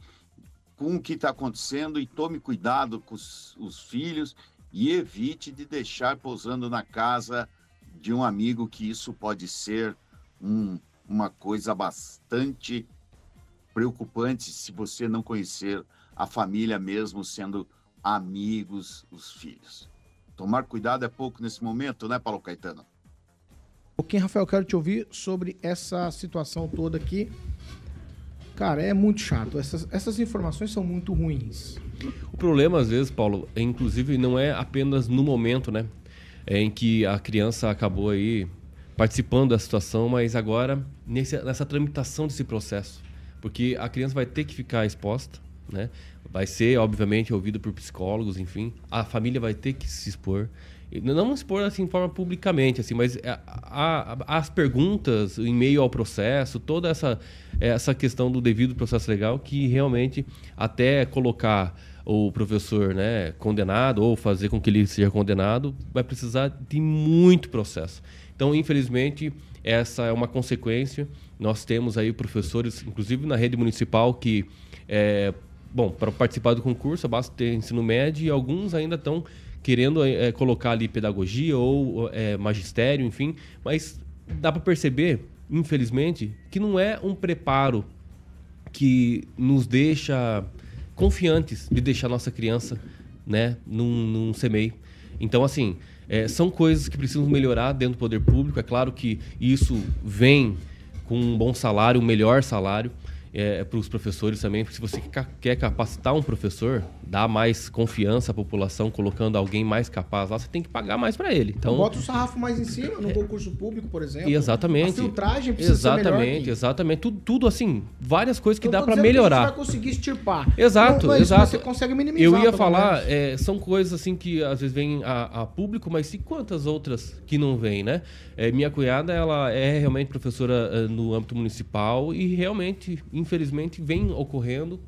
Speaker 8: com o que está acontecendo e tome cuidado com os, os filhos e evite de deixar pousando na casa de um amigo, que isso pode ser um, uma coisa bastante preocupante se você não conhecer a família mesmo sendo amigos, os filhos. Tomar cuidado é pouco nesse momento, né, Paulo Caetano?
Speaker 1: Pouquinho, Rafael, quero te ouvir sobre essa situação toda aqui. Cara, é muito chato. Essas, essas informações são muito ruins.
Speaker 4: O problema, às vezes, Paulo, é, inclusive, não é apenas no momento, né? É em que a criança acabou aí participando da situação, mas agora nesse, nessa tramitação desse processo. Porque a criança vai ter que ficar exposta, né? Vai ser, obviamente, ouvida por psicólogos, enfim. A família vai ter que se expor. Não expor assim de forma publicamente, assim, mas a- a- as perguntas em meio ao processo, toda essa, essa questão do devido processo legal, que realmente até colocar o professor né, condenado ou fazer com que ele seja condenado, vai precisar de muito processo. Então, infelizmente, essa é uma consequência. Nós temos aí professores, inclusive na rede municipal, que, é, bom, para participar do concurso, basta ter ensino médio e alguns ainda estão querendo é, colocar ali pedagogia ou é, magistério, enfim, mas dá para perceber, infelizmente, que não é um preparo que nos deixa confiantes de deixar nossa criança né, num, num CMEI. Então, assim, é, são coisas que precisam melhorar dentro do poder público. É claro que isso vem com um bom salário, um melhor salário é, para os professores também. Porque se você quer capacitar um professor, dar mais confiança à população, colocando alguém mais capaz lá, você tem que pagar mais para ele.
Speaker 1: Então, bota o sarrafo mais em cima, no concurso público, por exemplo.
Speaker 4: exatamente.
Speaker 1: A filtragem precisa ser
Speaker 4: Exatamente,
Speaker 1: que-
Speaker 4: exatamente. Tudo, tudo assim, várias coisas que dá para
Speaker 1: que
Speaker 4: melhorar.
Speaker 1: A gente vai conseguir extirpar.
Speaker 4: Exato,
Speaker 1: é isso,
Speaker 4: exato.
Speaker 1: mas Você consegue minimizar.
Speaker 4: Eu ia falar, é, são coisas assim que às vezes vêm a, a público, mas e quantas outras que não vêm, né? É, minha cunhada, ela é realmente professora eh, no âmbito municipal e realmente, infelizmente, vem ocorrendo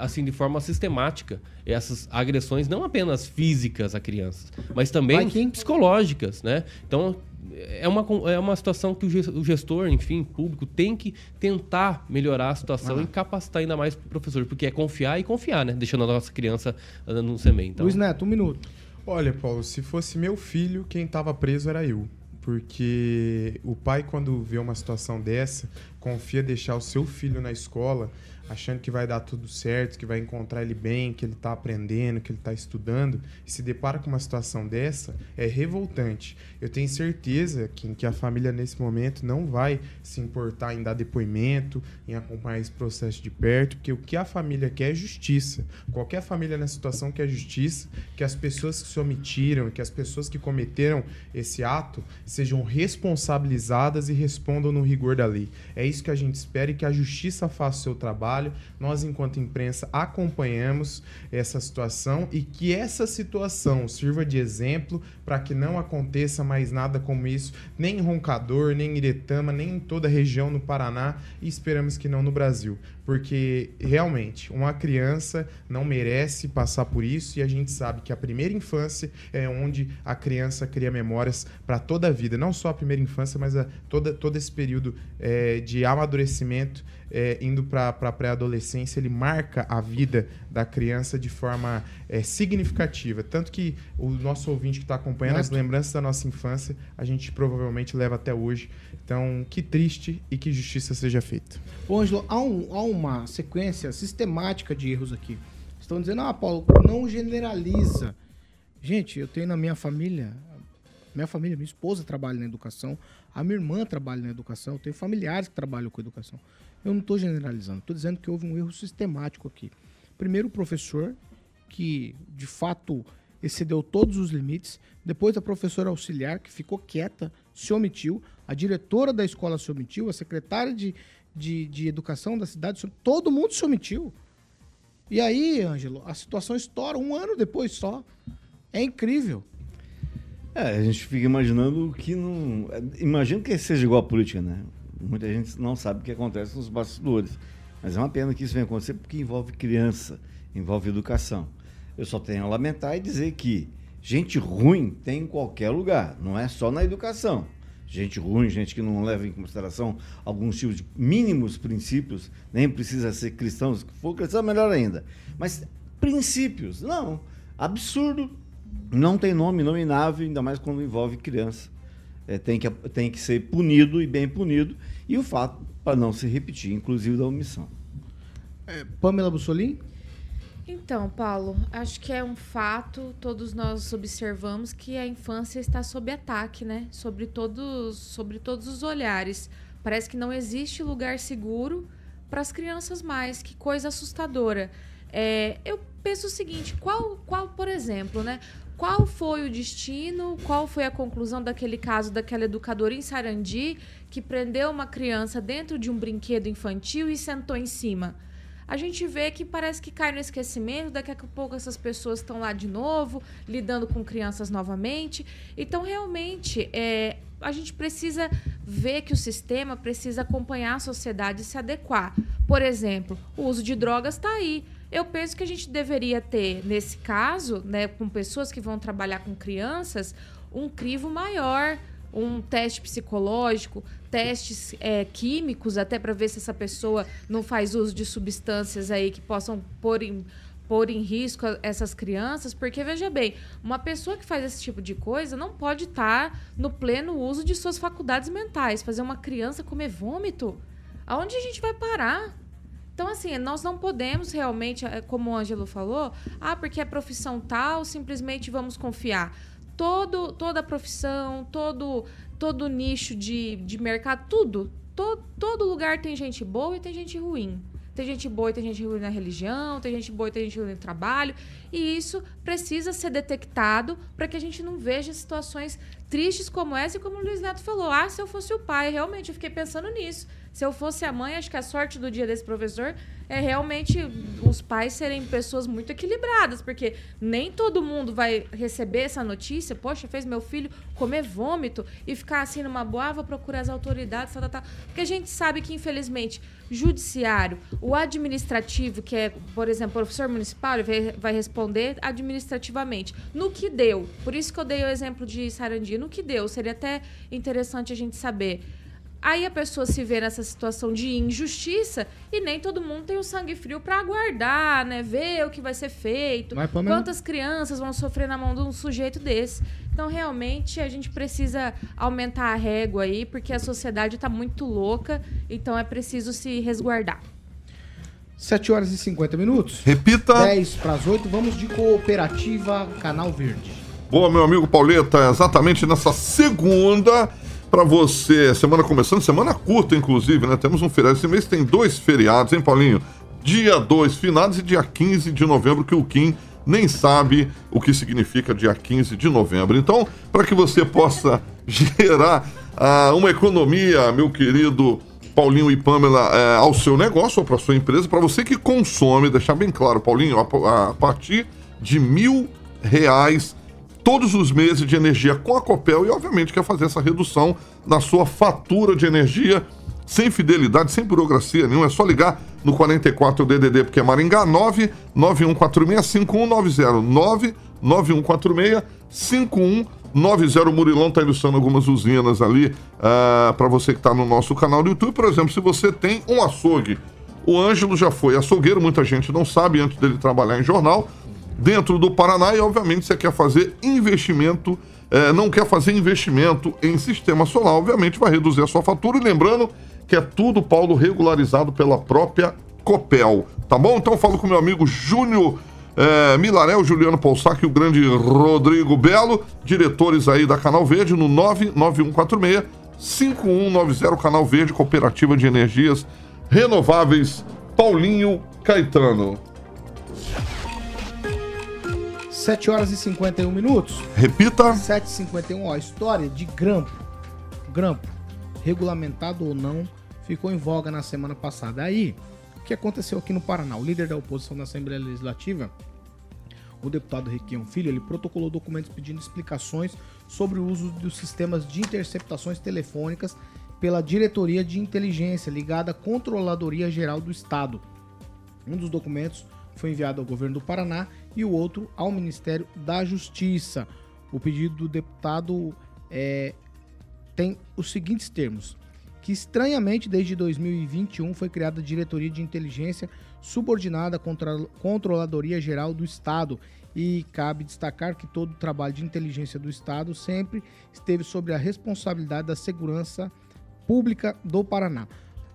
Speaker 4: assim de forma sistemática essas agressões não apenas físicas a crianças, mas também psicológicas, né? Então é uma, é uma situação que o ges- o gestor, enfim, público, tem que tentar melhorar a situação
Speaker 1: Ah.
Speaker 4: e capacitar ainda mais o professor, porque é confiar e confiar, né? Deixando a nossa criança ah, no CMEI. Então,
Speaker 1: Luiz Neto, um minuto.
Speaker 5: Olha, Paulo, se fosse meu filho, quem estava preso era eu. Porque o pai, quando vê uma situação dessa, confia deixar o seu filho na escola, achando que vai dar tudo certo, que vai encontrar ele bem, que ele está aprendendo, que ele está estudando, e se depara com uma situação dessa, é revoltante. Eu tenho certeza que, que a família, nesse momento, não vai se importar em dar depoimento, em acompanhar esse processo de perto, porque o que a família quer é justiça. Qualquer família nessa situação quer justiça, que as pessoas que se omitiram, que as pessoas que cometeram esse ato sejam responsabilizadas e respondam no rigor da lei. É isso que a gente espera e que a justiça faça o seu trabalho. Nós, enquanto imprensa, acompanhamos essa situação e que essa situação sirva de exemplo para que não aconteça mais nada como isso, nem em Roncador, nem em Iretama, nem em toda a região no Paraná e esperamos que não no Brasil. Porque realmente uma criança não merece passar por isso e a gente sabe que a primeira infância é onde a criança cria memórias para toda a vida, não só a primeira infância, mas a, toda, todo esse período eh, de amadurecimento eh, indo para a pré-adolescência, ele marca a vida da criança de forma eh, significativa. Tanto que o nosso ouvinte que está acompanhando as lembranças da nossa infância, a gente provavelmente leva até hoje. Então, que triste e que justiça seja feita.
Speaker 1: Ô, Ângelo, há, um- há uma sequência sistemática de erros aqui. Estão dizendo, ah, Paulo, não generaliza. Gente, eu tenho na minha família, minha família, minha esposa trabalha na educação, a minha irmã trabalha na educação, eu tenho familiares que trabalham com educação. Eu não estou generalizando, estou dizendo que houve um erro sistemático aqui. Primeiro, o professor, que de fato excedeu todos os limites. Depois, a professora auxiliar, que ficou quieta, se omitiu. A diretora da escola se omitiu. A secretária de, de, de educação da cidade, se- todo mundo se omitiu. E aí, Ângelo, a situação estoura um ano depois só. É incrível.
Speaker 7: É, a gente fica imaginando que não. Imagino que seja igual a política, né? Muita gente não sabe o que acontece nos bastidores. Mas é uma pena que isso venha acontecer porque envolve criança, envolve educação. Eu só tenho a lamentar e dizer que gente ruim tem em qualquer lugar, não é só na educação. Gente ruim, gente que não leva em consideração alguns tipos de mínimos princípios, nem precisa ser cristão, se for cristão, melhor ainda. Mas princípios, não. Absurdo, não tem nome nominável, ainda mais quando envolve criança. É, tem, que, tem que ser punido e bem punido. E o fato para não se repetir, inclusive da omissão.
Speaker 1: É, Pamela Bussolini?
Speaker 6: Então, Paulo, acho que é um fato, todos nós observamos que a infância está sob ataque, né? Sobre todos, sobre todos os olhares. Parece que não existe lugar seguro para as crianças mais. Que coisa assustadora. É, eu penso o seguinte: qual, qual, por exemplo, né? Qual foi o destino, qual foi a conclusão daquele caso daquela educadora em Sarandi que prendeu uma criança dentro de um brinquedo infantil e sentou em cima? a gente vê que parece que cai no esquecimento, daqui a pouco essas pessoas estão lá de novo, lidando com crianças novamente. Então, realmente, é, a gente precisa ver que o sistema precisa acompanhar a sociedade e se adequar. Por exemplo, o uso de drogas está aí. Eu penso que a gente deveria ter, nesse caso, né, com pessoas que vão trabalhar com crianças, um crivo maior, um teste psicológico, testes é, químicos, até para ver se essa pessoa não faz uso de substâncias aí que possam pôr em, pôr em risco essas crianças, porque veja bem, uma pessoa que faz esse tipo de coisa não pode estar tá no pleno uso de suas faculdades mentais. Fazer uma criança comer vômito, aonde a gente vai parar? Então, assim, nós não podemos realmente, é, como o Ângelo falou, ah, porque é profissão tal, simplesmente vamos confiar todo, toda profissão, todo, todo nicho de, de mercado, tudo. To, todo lugar tem gente boa e tem gente ruim. Tem gente boa e tem gente ruim na religião, tem gente boa e tem gente ruim no trabalho. E isso precisa ser detectado para que a gente não veja situações tristes como essa e como o Luiz Neto falou. Ah, se eu fosse o pai, realmente, eu fiquei pensando nisso. Se eu fosse a mãe, acho que a sorte do dia desse professor é realmente os pais serem pessoas muito equilibradas, porque nem todo mundo vai receber essa notícia, poxa, fez meu filho comer vômito e ficar assim numa boa, ah, vou procurar as autoridades, tal, tal, tal. Porque a gente sabe que, infelizmente, judiciário, o administrativo, que é, por exemplo, professor municipal, ele vai responder administrativamente. No que deu. Por isso que eu dei o exemplo de Sarandi. No que deu. Seria até interessante a gente saber. Aí a pessoa se vê nessa situação de injustiça e nem todo mundo tem o sangue frio para aguardar, né? Ver o que vai ser feito. Mas, Quantas crianças vão sofrer na mão de um sujeito desse. Então, realmente, a gente precisa aumentar a régua aí, porque a sociedade está muito louca, então é preciso se resguardar.
Speaker 1: 7 horas e 50 minutos.
Speaker 2: Repita.
Speaker 1: 10 para as 8. Vamos de cooperativa Canal Verde.
Speaker 2: Boa, meu amigo Pauleta. Exatamente nessa segunda para você, semana começando, semana curta, inclusive, né? Temos um feriado. Esse mês tem dois feriados, hein, Paulinho? Dia 2 finados e dia 15 de novembro, que o Kim nem sabe o que significa dia 15 de novembro. Então, para que você possa <laughs> gerar uh, uma economia, meu querido Paulinho e Pamela, uh, ao seu negócio ou para sua empresa, para você que consome, deixar bem claro, Paulinho, a, a partir de mil reais todos os meses de energia com a Copel e, obviamente, quer fazer essa redução na sua fatura de energia sem fidelidade, sem burocracia nenhuma. É só ligar no 44 DDD, porque é Maringá, 991465190. 991465190. O Murilão está ilustrando algumas usinas ali uh, ah, para você que está no nosso canal do YouTube. Por exemplo, se você tem um açougue, o Ângelo já foi açougueiro, muita gente não sabe antes dele trabalhar em jornal dentro do Paraná e, obviamente, você quer fazer investimento, é, não quer fazer investimento em sistema solar, obviamente vai reduzir a sua fatura. E lembrando que é tudo, Paulo, regularizado pela própria Copel, tá bom? Então falo com meu amigo Júnior é, Milarel, Juliano Poussac e o grande Rodrigo Belo, diretores aí da Canal Verde, no 99146 5190 Canal Verde, Cooperativa de Energias Renováveis, Paulinho Caetano.
Speaker 1: 7 horas e 51 minutos.
Speaker 2: Repita.
Speaker 1: 7h51, ó. História de grampo. Grampo, regulamentado ou não, ficou em voga na semana passada. Aí, o que aconteceu aqui no Paraná? O líder da oposição na Assembleia Legislativa, o deputado Requião Filho, ele protocolou documentos pedindo explicações sobre o uso dos sistemas de interceptações telefônicas pela Diretoria de Inteligência, ligada à Controladoria Geral do Estado. Um dos documentos foi enviado ao governo do Paraná e o outro ao Ministério da Justiça. O pedido do deputado é, tem os seguintes termos: que estranhamente desde 2021 foi criada a Diretoria de Inteligência subordinada à Controladoria Geral do Estado e cabe destacar que todo o trabalho de inteligência do Estado sempre esteve sob a responsabilidade da segurança pública do Paraná.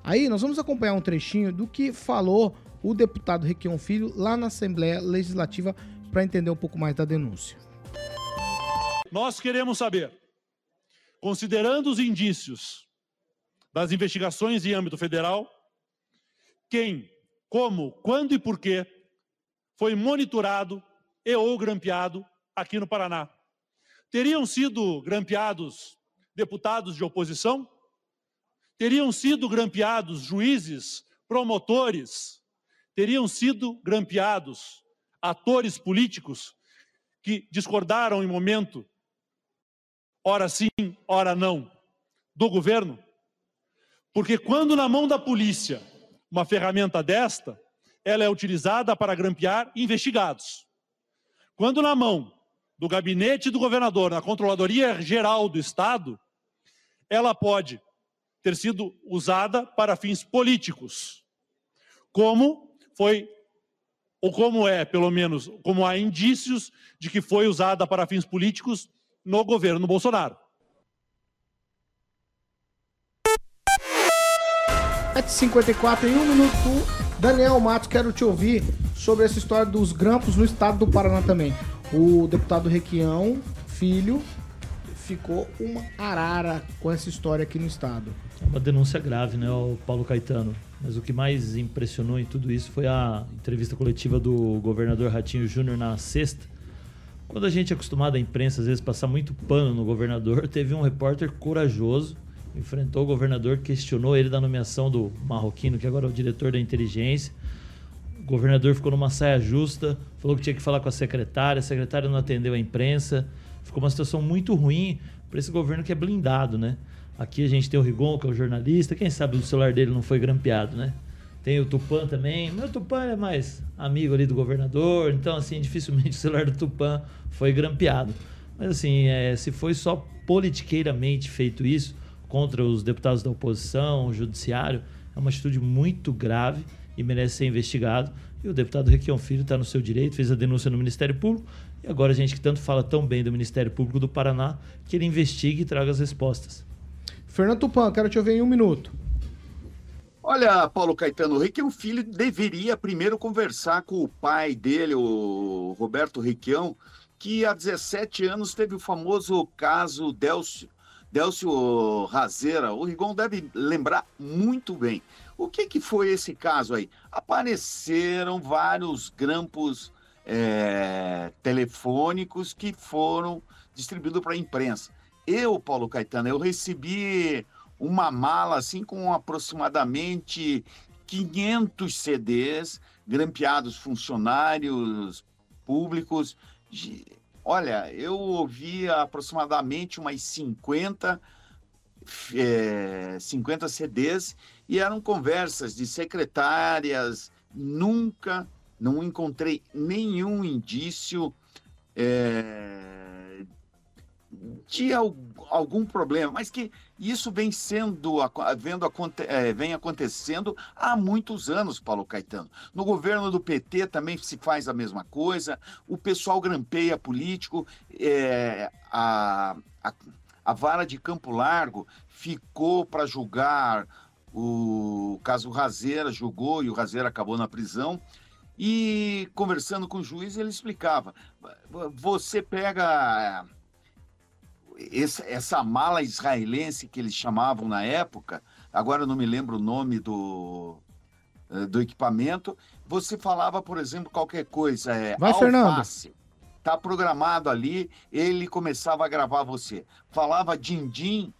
Speaker 1: Aí nós vamos acompanhar um trechinho do que falou o deputado Requião Filho lá na Assembleia Legislativa para entender um pouco mais da denúncia.
Speaker 12: Nós queremos saber, considerando os indícios das investigações em âmbito federal, quem, como, quando e por que foi monitorado e ou grampeado aqui no Paraná. Teriam sido grampeados deputados de oposição? Teriam sido grampeados juízes, promotores? Teriam sido grampeados atores políticos que discordaram em momento, ora sim, ora não, do governo? Porque quando na mão da polícia uma ferramenta desta, ela é utilizada para grampear investigados. Quando na mão do gabinete do governador, na Controladoria Geral do Estado, ela pode ter sido usada para fins políticos, como foi, ou como é, pelo menos, como há indícios de que foi usada para fins políticos no governo Bolsonaro.
Speaker 1: 7h54 em um minuto. Daniel Matos, quero te ouvir sobre essa história dos grampos no estado do Paraná também. O deputado Requião, filho, ficou uma arara com essa história aqui no estado.
Speaker 3: É uma denúncia grave, né, o Paulo Caetano. Mas o que mais impressionou em tudo isso foi a entrevista coletiva do governador Ratinho Júnior na sexta. Quando a gente é acostumado à imprensa, às vezes, passar muito pano no governador, <laughs> teve um repórter corajoso enfrentou o governador, questionou ele da nomeação do marroquino, que agora é o diretor da inteligência. O governador ficou numa saia justa, falou que tinha que falar com a secretária, a secretária não atendeu a imprensa. Ficou uma situação muito ruim para esse governo que é blindado, né? Aqui a gente tem o Rigon, que é o jornalista, quem sabe o celular dele não foi grampeado, né? Tem o Tupan também. Meu Tupan é mais amigo ali do governador, então assim, <laughs> dificilmente o celular do Tupan foi grampeado. Mas assim, é, se foi só politiqueiramente feito isso, contra os deputados da oposição, o judiciário, é uma atitude muito grave e merece ser investigado. E o deputado Requião Filho está no seu direito, fez a denúncia no Ministério Público. E agora a gente que tanto fala tão bem do Ministério Público do Paraná, que ele investigue e traga as respostas.
Speaker 1: Fernando Tupan, quero te ouvir em um minuto.
Speaker 8: Olha, Paulo Caetano, o Requião Filho deveria primeiro conversar com o pai dele, o Roberto Requião, que há 17 anos teve o famoso caso Delcio, Delcio Razeira, o Rigon deve lembrar muito bem. O que, que foi esse caso aí? Apareceram vários grampos é, telefônicos que foram distribuídos para a imprensa. Eu, Paulo Caetano, eu recebi uma mala assim com aproximadamente 500 CDs grampeados funcionários públicos Olha, eu ouvi aproximadamente umas 50, é, 50 CDs e eram conversas de secretárias. Nunca, não encontrei nenhum indício é, de algum problema, mas que isso vem sendo, vendo, é, vem acontecendo há muitos anos, Paulo Caetano. No governo do PT também se faz a mesma coisa, o pessoal grampeia político, é, a, a, a vara de Campo Largo ficou para julgar o caso Razeira, julgou e o Razeira acabou na prisão. E conversando com o juiz, ele explicava: você pega essa mala israelense que eles chamavam na época, agora eu não me lembro o nome do, eh, do equipamento, você falava, por exemplo, qualquer coisa, é
Speaker 1: Vai, alface, Fernando.
Speaker 8: Tá programado ali, ele começava a gravar você. Falava din-din,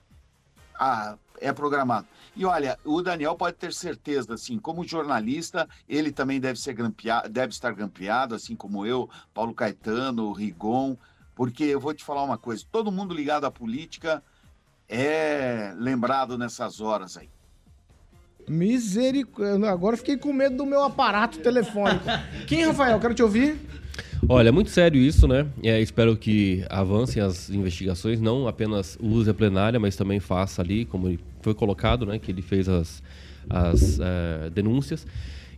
Speaker 8: ah, é programado. E olha, o Daniel pode ter certeza, assim, como jornalista, ele também deve ser grampeado, deve estar grampeado, assim como eu, Paulo Caetano, Rigon, porque eu vou te falar uma coisa: todo mundo ligado à política é lembrado nessas horas aí.
Speaker 1: Misericórdia. Agora fiquei com medo do meu aparato telefônico. Quem, Rafael? Quero te ouvir.
Speaker 4: Olha, é muito sério isso, né? É, espero que avancem as investigações, não apenas use a plenária, mas também faça ali, como foi colocado, né? Que ele fez as, as uh, denúncias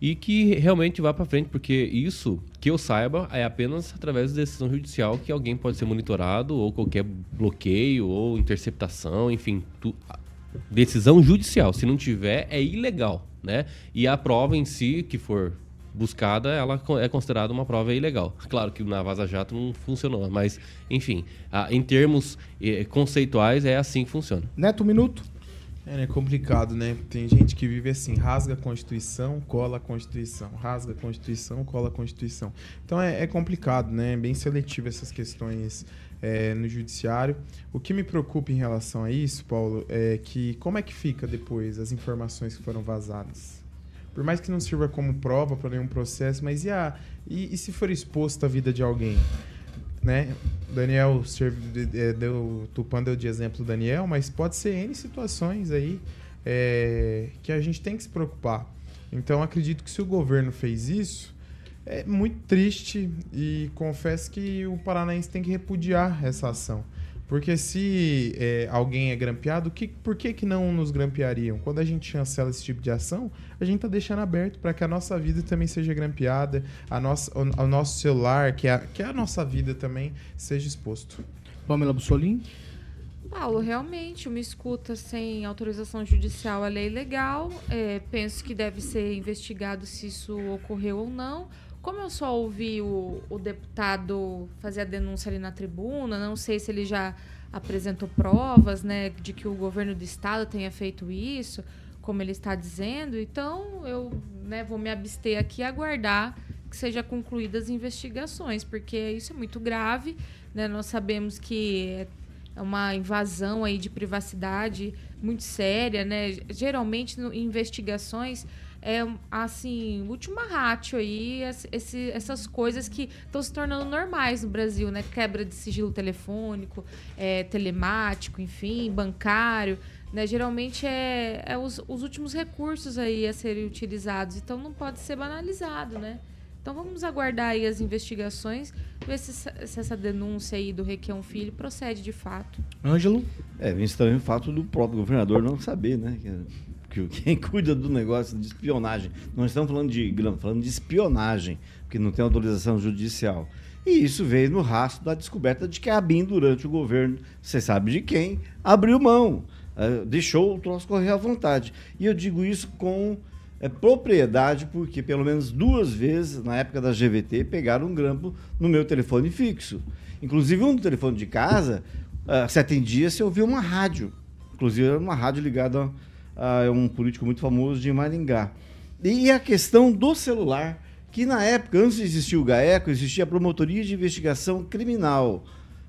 Speaker 4: e que realmente vá para frente, porque isso, que eu saiba, é apenas através da decisão judicial que alguém pode ser monitorado ou qualquer bloqueio ou interceptação, enfim, tu, decisão judicial. Se não tiver, é ilegal, né? E a prova em si, que for buscada, ela é considerada uma prova ilegal. Claro que na Vaza Jato não funcionou, mas, enfim, em termos eh, conceituais, é assim que funciona.
Speaker 1: Neto, um minuto.
Speaker 5: É, né, complicado, né? Tem gente que vive assim, rasga a Constituição, cola a Constituição, rasga a Constituição, cola a Constituição. Então é, é complicado, né? É bem seletivo essas questões é, no judiciário. O que me preocupa em relação a isso, Paulo, é que como é que fica depois as informações que foram vazadas? Por mais que não sirva como prova para nenhum processo, mas e, a, e, e se for exposto à vida de alguém? né? Daniel deu, Tupan deu de exemplo Daniel, mas pode ser N situações aí é, que a gente tem que se preocupar. Então acredito que se o governo fez isso, é muito triste e confesso que o paranaense tem que repudiar essa ação. Porque se é, alguém é grampeado, que, por que, que não nos grampeariam? Quando a gente chancela esse tipo de ação, a gente está deixando aberto para que a nossa vida também seja grampeada, a nossa, o, o nosso celular, que é, a, que a nossa vida também, seja exposto.
Speaker 1: Pamela Bussolini?
Speaker 6: Paulo, realmente, uma escuta sem autorização judicial ela é ilegal. É, penso que deve ser investigado se isso ocorreu ou não. Como eu só ouvi o, o deputado fazer a denúncia ali na tribuna, não sei se ele já apresentou provas né, de que o governo do estado tenha feito isso, como ele está dizendo. Então, eu né, vou me abster aqui e aguardar que sejam concluídas as investigações, porque isso é muito grave. Né? Nós sabemos que é é uma invasão aí de privacidade muito séria, né? Geralmente no, investigações é assim, última ratio aí, es- esse- essas coisas que estão se tornando normais no Brasil, né? Quebra de sigilo telefônico, é, telemático, enfim, bancário. Né? Geralmente é, é os, os últimos recursos aí a serem utilizados, então não pode ser banalizado, né? Então vamos aguardar aí as investigações, ver se, essa- se essa denúncia aí do Requião Filho procede de fato.
Speaker 1: Ângelo?
Speaker 7: É, vem estranho o fato do próprio governador não saber, né? Que, que quem <laughs> cuida do negócio de espionagem. Não estamos falando de grama, falando de espionagem, porque não tem autorização judicial. E isso veio no rastro da descoberta de que a ABIN, durante o governo, você sabe de quem, abriu mão, eh, deixou o troço correr à vontade. E eu digo isso com eh, propriedade, porque pelo menos duas vezes, na época da GVT, pegaram um grampo no meu telefone fixo. Inclusive, um telefone de casa, ah, se atendia se ouvia uma rádio. Inclusive, era uma rádio ligada a, a um político muito famoso de Maringá. E a questão do celular, que na época, antes de existir o GAECO, existia a Promotoria de Investigação Criminal.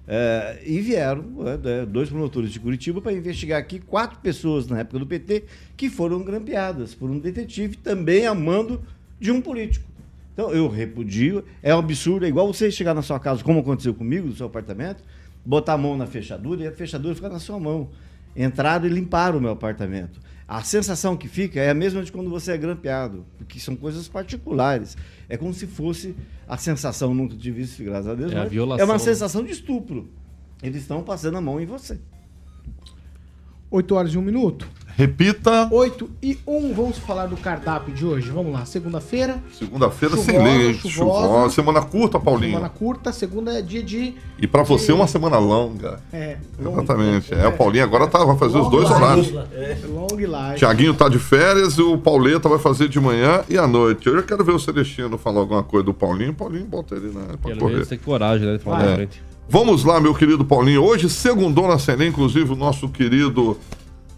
Speaker 7: É, e vieram é, é, dois promotores de Curitiba para investigar aqui quatro pessoas na época do PT que foram grampeadas por um detetive também a mando de um político. Então eu repudio, é um absurdo, é igual você chegar na sua casa, como aconteceu comigo, no seu apartamento, botar a mão na fechadura e a fechadura ficar na sua mão. Entraram e limparam o meu apartamento. A sensação que fica é a mesma de quando você é grampeado, porque são coisas particulares. É como se fosse a sensação, nunca tive isso, graças a Deus,
Speaker 4: É a violação,
Speaker 7: é uma sensação de estupro. Eles estão passando a mão em você.
Speaker 1: 8 horas e 1 minuto.
Speaker 2: Repita.
Speaker 1: 8 e 1. Vamos falar do cardápio de hoje. Vamos lá. Segunda-feira.
Speaker 2: Segunda-feira sem
Speaker 1: Chuvosa,
Speaker 2: lei, hein?
Speaker 1: chuvosa.
Speaker 2: Semana curta, Paulinho.
Speaker 1: Semana curta. Segunda é dia de.
Speaker 2: E pra você, uma semana longa.
Speaker 1: É.
Speaker 2: Exatamente. É, o Paulinho agora tá, vai fazer os dois
Speaker 1: Long
Speaker 2: horários.
Speaker 1: É, Long live.
Speaker 2: Tiaguinho tá de férias e o Pauleta vai fazer de manhã e à noite. Eu já quero ver o Celestino falar alguma coisa do Paulinho. Paulinho bota ele né, pra correr.
Speaker 4: menos tem coragem, né? De falar
Speaker 2: É. Vamos lá, meu querido Paulinho. Hoje, segundou na Senem, inclusive o nosso querido.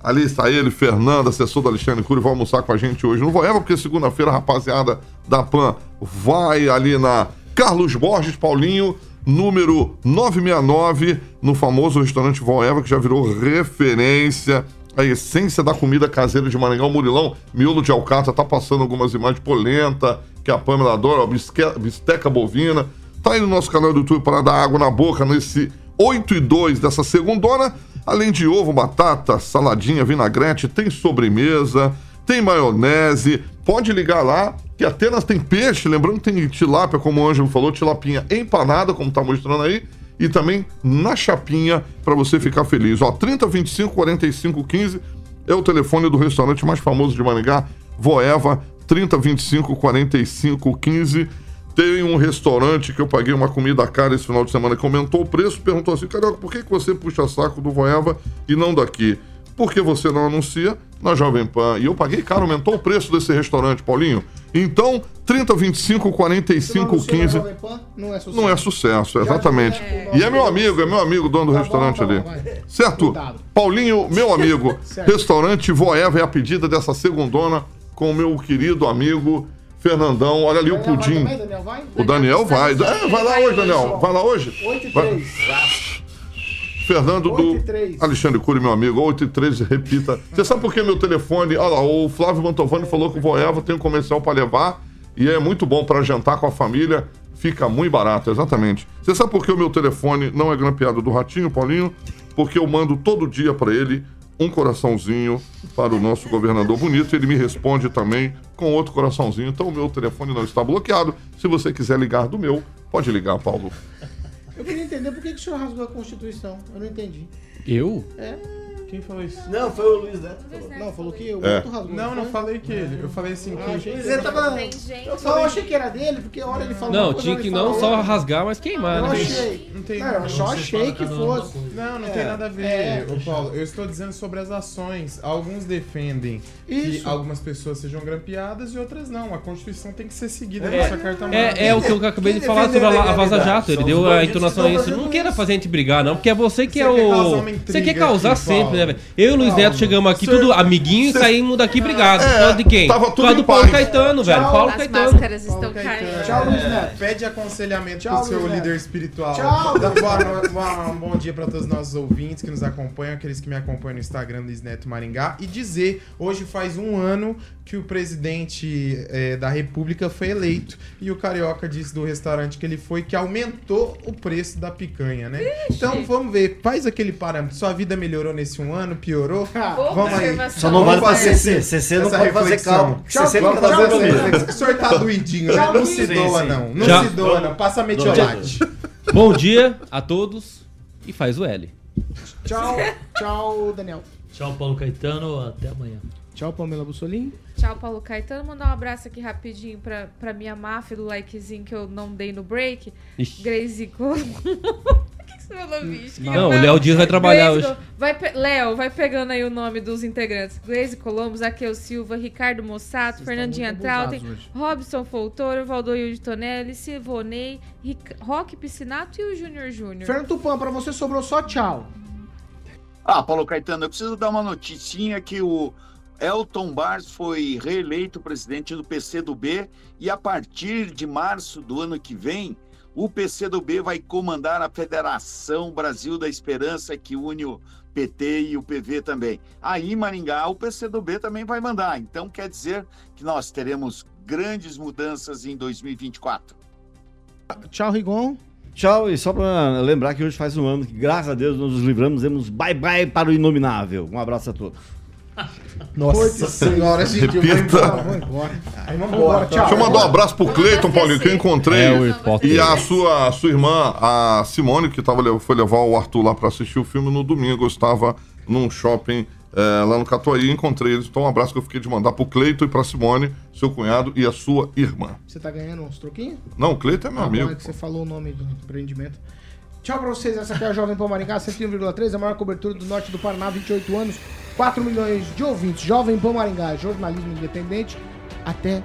Speaker 2: Ali está ele, Fernando, assessor do Alexandre Cury, vai almoçar com a gente hoje. Vou Eva, porque segunda-feira a rapaziada da PAN vai ali na Carlos Borges, Paulinho, número 969, no famoso restaurante Voeva, que já virou referência. A essência da comida caseira de Maringá, o Murilão, miolo de alcatra, tá passando algumas imagens polenta, que a Pamela adora, ó, bisque- bisteca bovina. Tá aí no nosso canal do YouTube para dar água na boca nesse 8 e 2 dessa segundona. Além de ovo, batata, saladinha, vinagrete, tem sobremesa, tem maionese. Pode ligar lá, que Atenas tem peixe, lembrando que tem tilápia, como o Ângelo falou, tilapinha empanada, como tá mostrando aí, e também na chapinha para você ficar feliz. Ó, 30 25 45 15 é o telefone do restaurante mais famoso de Maringá, Voeva, 30 25 45 15. Tem um restaurante que eu paguei uma comida cara esse final de semana que aumentou o preço, perguntou assim, Carioca, por que que você puxa saco do Voeva e não daqui? Porque você não anuncia na Jovem Pan. E eu paguei caro, aumentou o preço desse restaurante, Paulinho. Então, 30, 25, 45,
Speaker 1: Luciano
Speaker 2: 15.
Speaker 1: Jovem Pan, Não é sucesso.
Speaker 2: Não é sucesso, exatamente.
Speaker 1: é,
Speaker 2: E é meu amigo, é meu amigo, dono do
Speaker 1: Tá bom,
Speaker 2: restaurante
Speaker 1: tá bom,
Speaker 2: ali.
Speaker 1: vai.
Speaker 2: Certo?
Speaker 1: Cuidado.
Speaker 2: Paulinho, meu amigo, <laughs> restaurante Voeva é a pedida dessa segundona com o meu querido amigo Fernandão. Olha ali o
Speaker 1: Daniel vai
Speaker 2: pudim.
Speaker 1: também, vai?
Speaker 2: O Daniel vai. É, vai lá hoje, Daniel. Vai lá hoje?
Speaker 1: 8 e
Speaker 2: Vai.
Speaker 1: 3.
Speaker 2: Fernando do
Speaker 1: 8 e 3.
Speaker 2: Alexandre Cury, meu amigo, 8 e 3, repita. Você sabe por que meu telefone. Olha lá, o Flávio Mantovani falou que o Voeva tem um comercial para levar e é muito bom para jantar com a família. Fica muito barato, exatamente. Você sabe por que o meu telefone não é grampeado do Ratinho, Paulinho? Porque eu mando todo dia para ele um coraçãozinho para o nosso governador bonito. Ele me responde também com outro coraçãozinho. Então o meu telefone não está bloqueado. Se você quiser ligar do meu, pode ligar, Paulo.
Speaker 1: Eu queria entender por que, que o senhor rasgou a Constituição. Eu não entendi.
Speaker 4: Eu?
Speaker 1: É.
Speaker 5: Quem falou isso?
Speaker 7: Não, foi o Luiz Neto.
Speaker 1: Não, falou que o
Speaker 2: É.
Speaker 1: outro rasgou.
Speaker 5: Não, não falei que ele. Eu falei assim
Speaker 1: Ah,
Speaker 5: que.
Speaker 7: Luiz Neto tava.
Speaker 6: Tem gente.
Speaker 1: Eu só achei que era dele, porque a hora ele falou.
Speaker 4: Não, tinha que
Speaker 1: falou
Speaker 4: não só rasgar, mas queimar,
Speaker 1: Eu
Speaker 4: né?
Speaker 1: achei.
Speaker 5: Não tem
Speaker 1: Não, eu só achei que fosse.
Speaker 5: Não, não
Speaker 1: É,
Speaker 5: tem nada a ver,
Speaker 1: é.
Speaker 5: ô Paulo. Eu estou dizendo sobre as ações. Alguns defendem
Speaker 1: Isso.
Speaker 5: que algumas pessoas sejam grampeadas e outras não. A Constituição tem que ser seguida
Speaker 4: É,
Speaker 5: nessa carta.
Speaker 4: É, é o que eu acabei de falar sobre a, Vaza? Jato. Ele deu a entonação a
Speaker 7: estão
Speaker 4: isso. Não queira fazer a gente brigar, não, porque é você que é o. Você quer causar sempre, Eu e o Luiz. Neto chegamos aqui, tudo amiguinho, e saímos daqui brigados. Por causa de quem?
Speaker 2: tava
Speaker 4: Por
Speaker 2: tudo
Speaker 4: causa
Speaker 2: em
Speaker 4: do Paulo
Speaker 2: paz.
Speaker 4: Caetano, velho. Paulo
Speaker 6: As
Speaker 4: Caetano.
Speaker 6: máscaras estão caindo.
Speaker 1: Tchau, Luiz Neto.
Speaker 5: Pede aconselhamento
Speaker 1: Tchau,
Speaker 5: pro seu
Speaker 1: Luiz Neto.
Speaker 5: líder espiritual.
Speaker 1: Tchau,
Speaker 5: Dá
Speaker 1: Luiz
Speaker 5: boa
Speaker 1: Neto.
Speaker 5: no- boa- um bom dia para todos os nossos ouvintes que nos acompanham, aqueles que me acompanham no Instagram Luiz Neto Maringá. E dizer, hoje faz um ano que o presidente eh, da República foi eleito. E o Carioca disse do restaurante que ele foi que aumentou o preço da picanha, né? Então vamos ver, faz aquele parâmetro. Sua vida melhorou nesse um ano, piorou?
Speaker 6: Boa
Speaker 5: Vamos aí.
Speaker 7: Só não vale
Speaker 5: Vamos fazer
Speaker 7: CC. CC não pode fazer
Speaker 5: reflexão.
Speaker 7: cálculo.
Speaker 1: Tchau,
Speaker 7: CC não pode fazer comida.
Speaker 5: O senhor tá doidinho, né? Não se doa,
Speaker 7: sim.
Speaker 5: não. Não
Speaker 4: Já-
Speaker 5: se doa, não. Passa metiolate.
Speaker 4: Bom dia a todos e faz o L.
Speaker 1: Tchau, tchau, Daniel.
Speaker 3: Tchau, Paulo Caetano. Até amanhã.
Speaker 1: Tchau, Pamela Bussolini.
Speaker 6: Tchau, Paulo Caetano. Mandar um abraço aqui rapidinho pra, pra minha máfia do likezinho que eu não dei no break.
Speaker 4: Ixi.
Speaker 6: Grace. <laughs> Por que você mandou bicho?
Speaker 4: Não, o Léo Dias vai trabalhar
Speaker 6: Grace
Speaker 4: hoje.
Speaker 6: Vai pe- Léo, vai pegando aí o nome dos integrantes. Glaze Colombos, Aqueu Silva, Ricardo Mossato,
Speaker 1: Vocês
Speaker 6: Fernandinha Trautem. Robson Foltoro, Valdoio de Tonelli, Silvonei, Ric- Roque Piscinato e o Júnior Júnior.
Speaker 1: Fernando Tupan, pra você sobrou só tchau.
Speaker 8: Ah, Paulo Caetano, eu preciso dar uma noticinha que o Elton Barros foi reeleito presidente do PCdoB e a partir de março do ano que vem, o PCdoB vai comandar a Federação Brasil da Esperança, que une o PT e o PV também. Aí, Maringá, o PCdoB também vai mandar. Então, quer dizer que nós teremos grandes mudanças em 2024.
Speaker 1: Tchau, Rigon.
Speaker 7: Tchau, e só pra lembrar que hoje faz um ano que, graças a Deus, nós nos livramos, demos bye-bye para o inominável. Um abraço a todos.
Speaker 5: Nossa senhora, gente, eu vou
Speaker 2: Repita.
Speaker 5: embora.
Speaker 1: Vamos embora.
Speaker 5: Aí vamos embora, tchau.
Speaker 2: Deixa eu mandar um abraço pro Cleiton, Paulinho, que eu encontrei.
Speaker 4: É o.
Speaker 2: E a sua, a sua irmã, a Simone, que tava, foi levar o Arthur lá pra assistir o filme no domingo. Eu estava num shopping eh, lá no Catuaí, encontrei eles. Então, um abraço que eu fiquei de mandar pro Cleiton e pra Simone, seu cunhado e a sua irmã.
Speaker 1: Você tá ganhando uns troquinhos?
Speaker 2: Não, o Cleiton é meu
Speaker 1: Ah, bom,
Speaker 2: amigo.
Speaker 1: é que você falou o nome do empreendimento. Tchau pra vocês, essa aqui é a Jovem Pan Maringá, 101,3, a maior cobertura do norte do Paraná, 28 anos, 4 milhões de ouvintes. Jovem Pan Maringá, jornalismo independente, até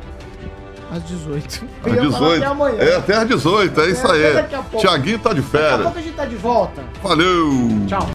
Speaker 1: às 18. Eu ia
Speaker 2: Às
Speaker 1: falar
Speaker 2: 18.
Speaker 1: Até amanhã.
Speaker 2: É, até às 18, é isso
Speaker 1: até
Speaker 2: aí. Tiaguinho tá de
Speaker 1: Daqui a
Speaker 2: férias.
Speaker 1: pouco a gente tá de volta.
Speaker 2: Valeu!
Speaker 1: Tchau.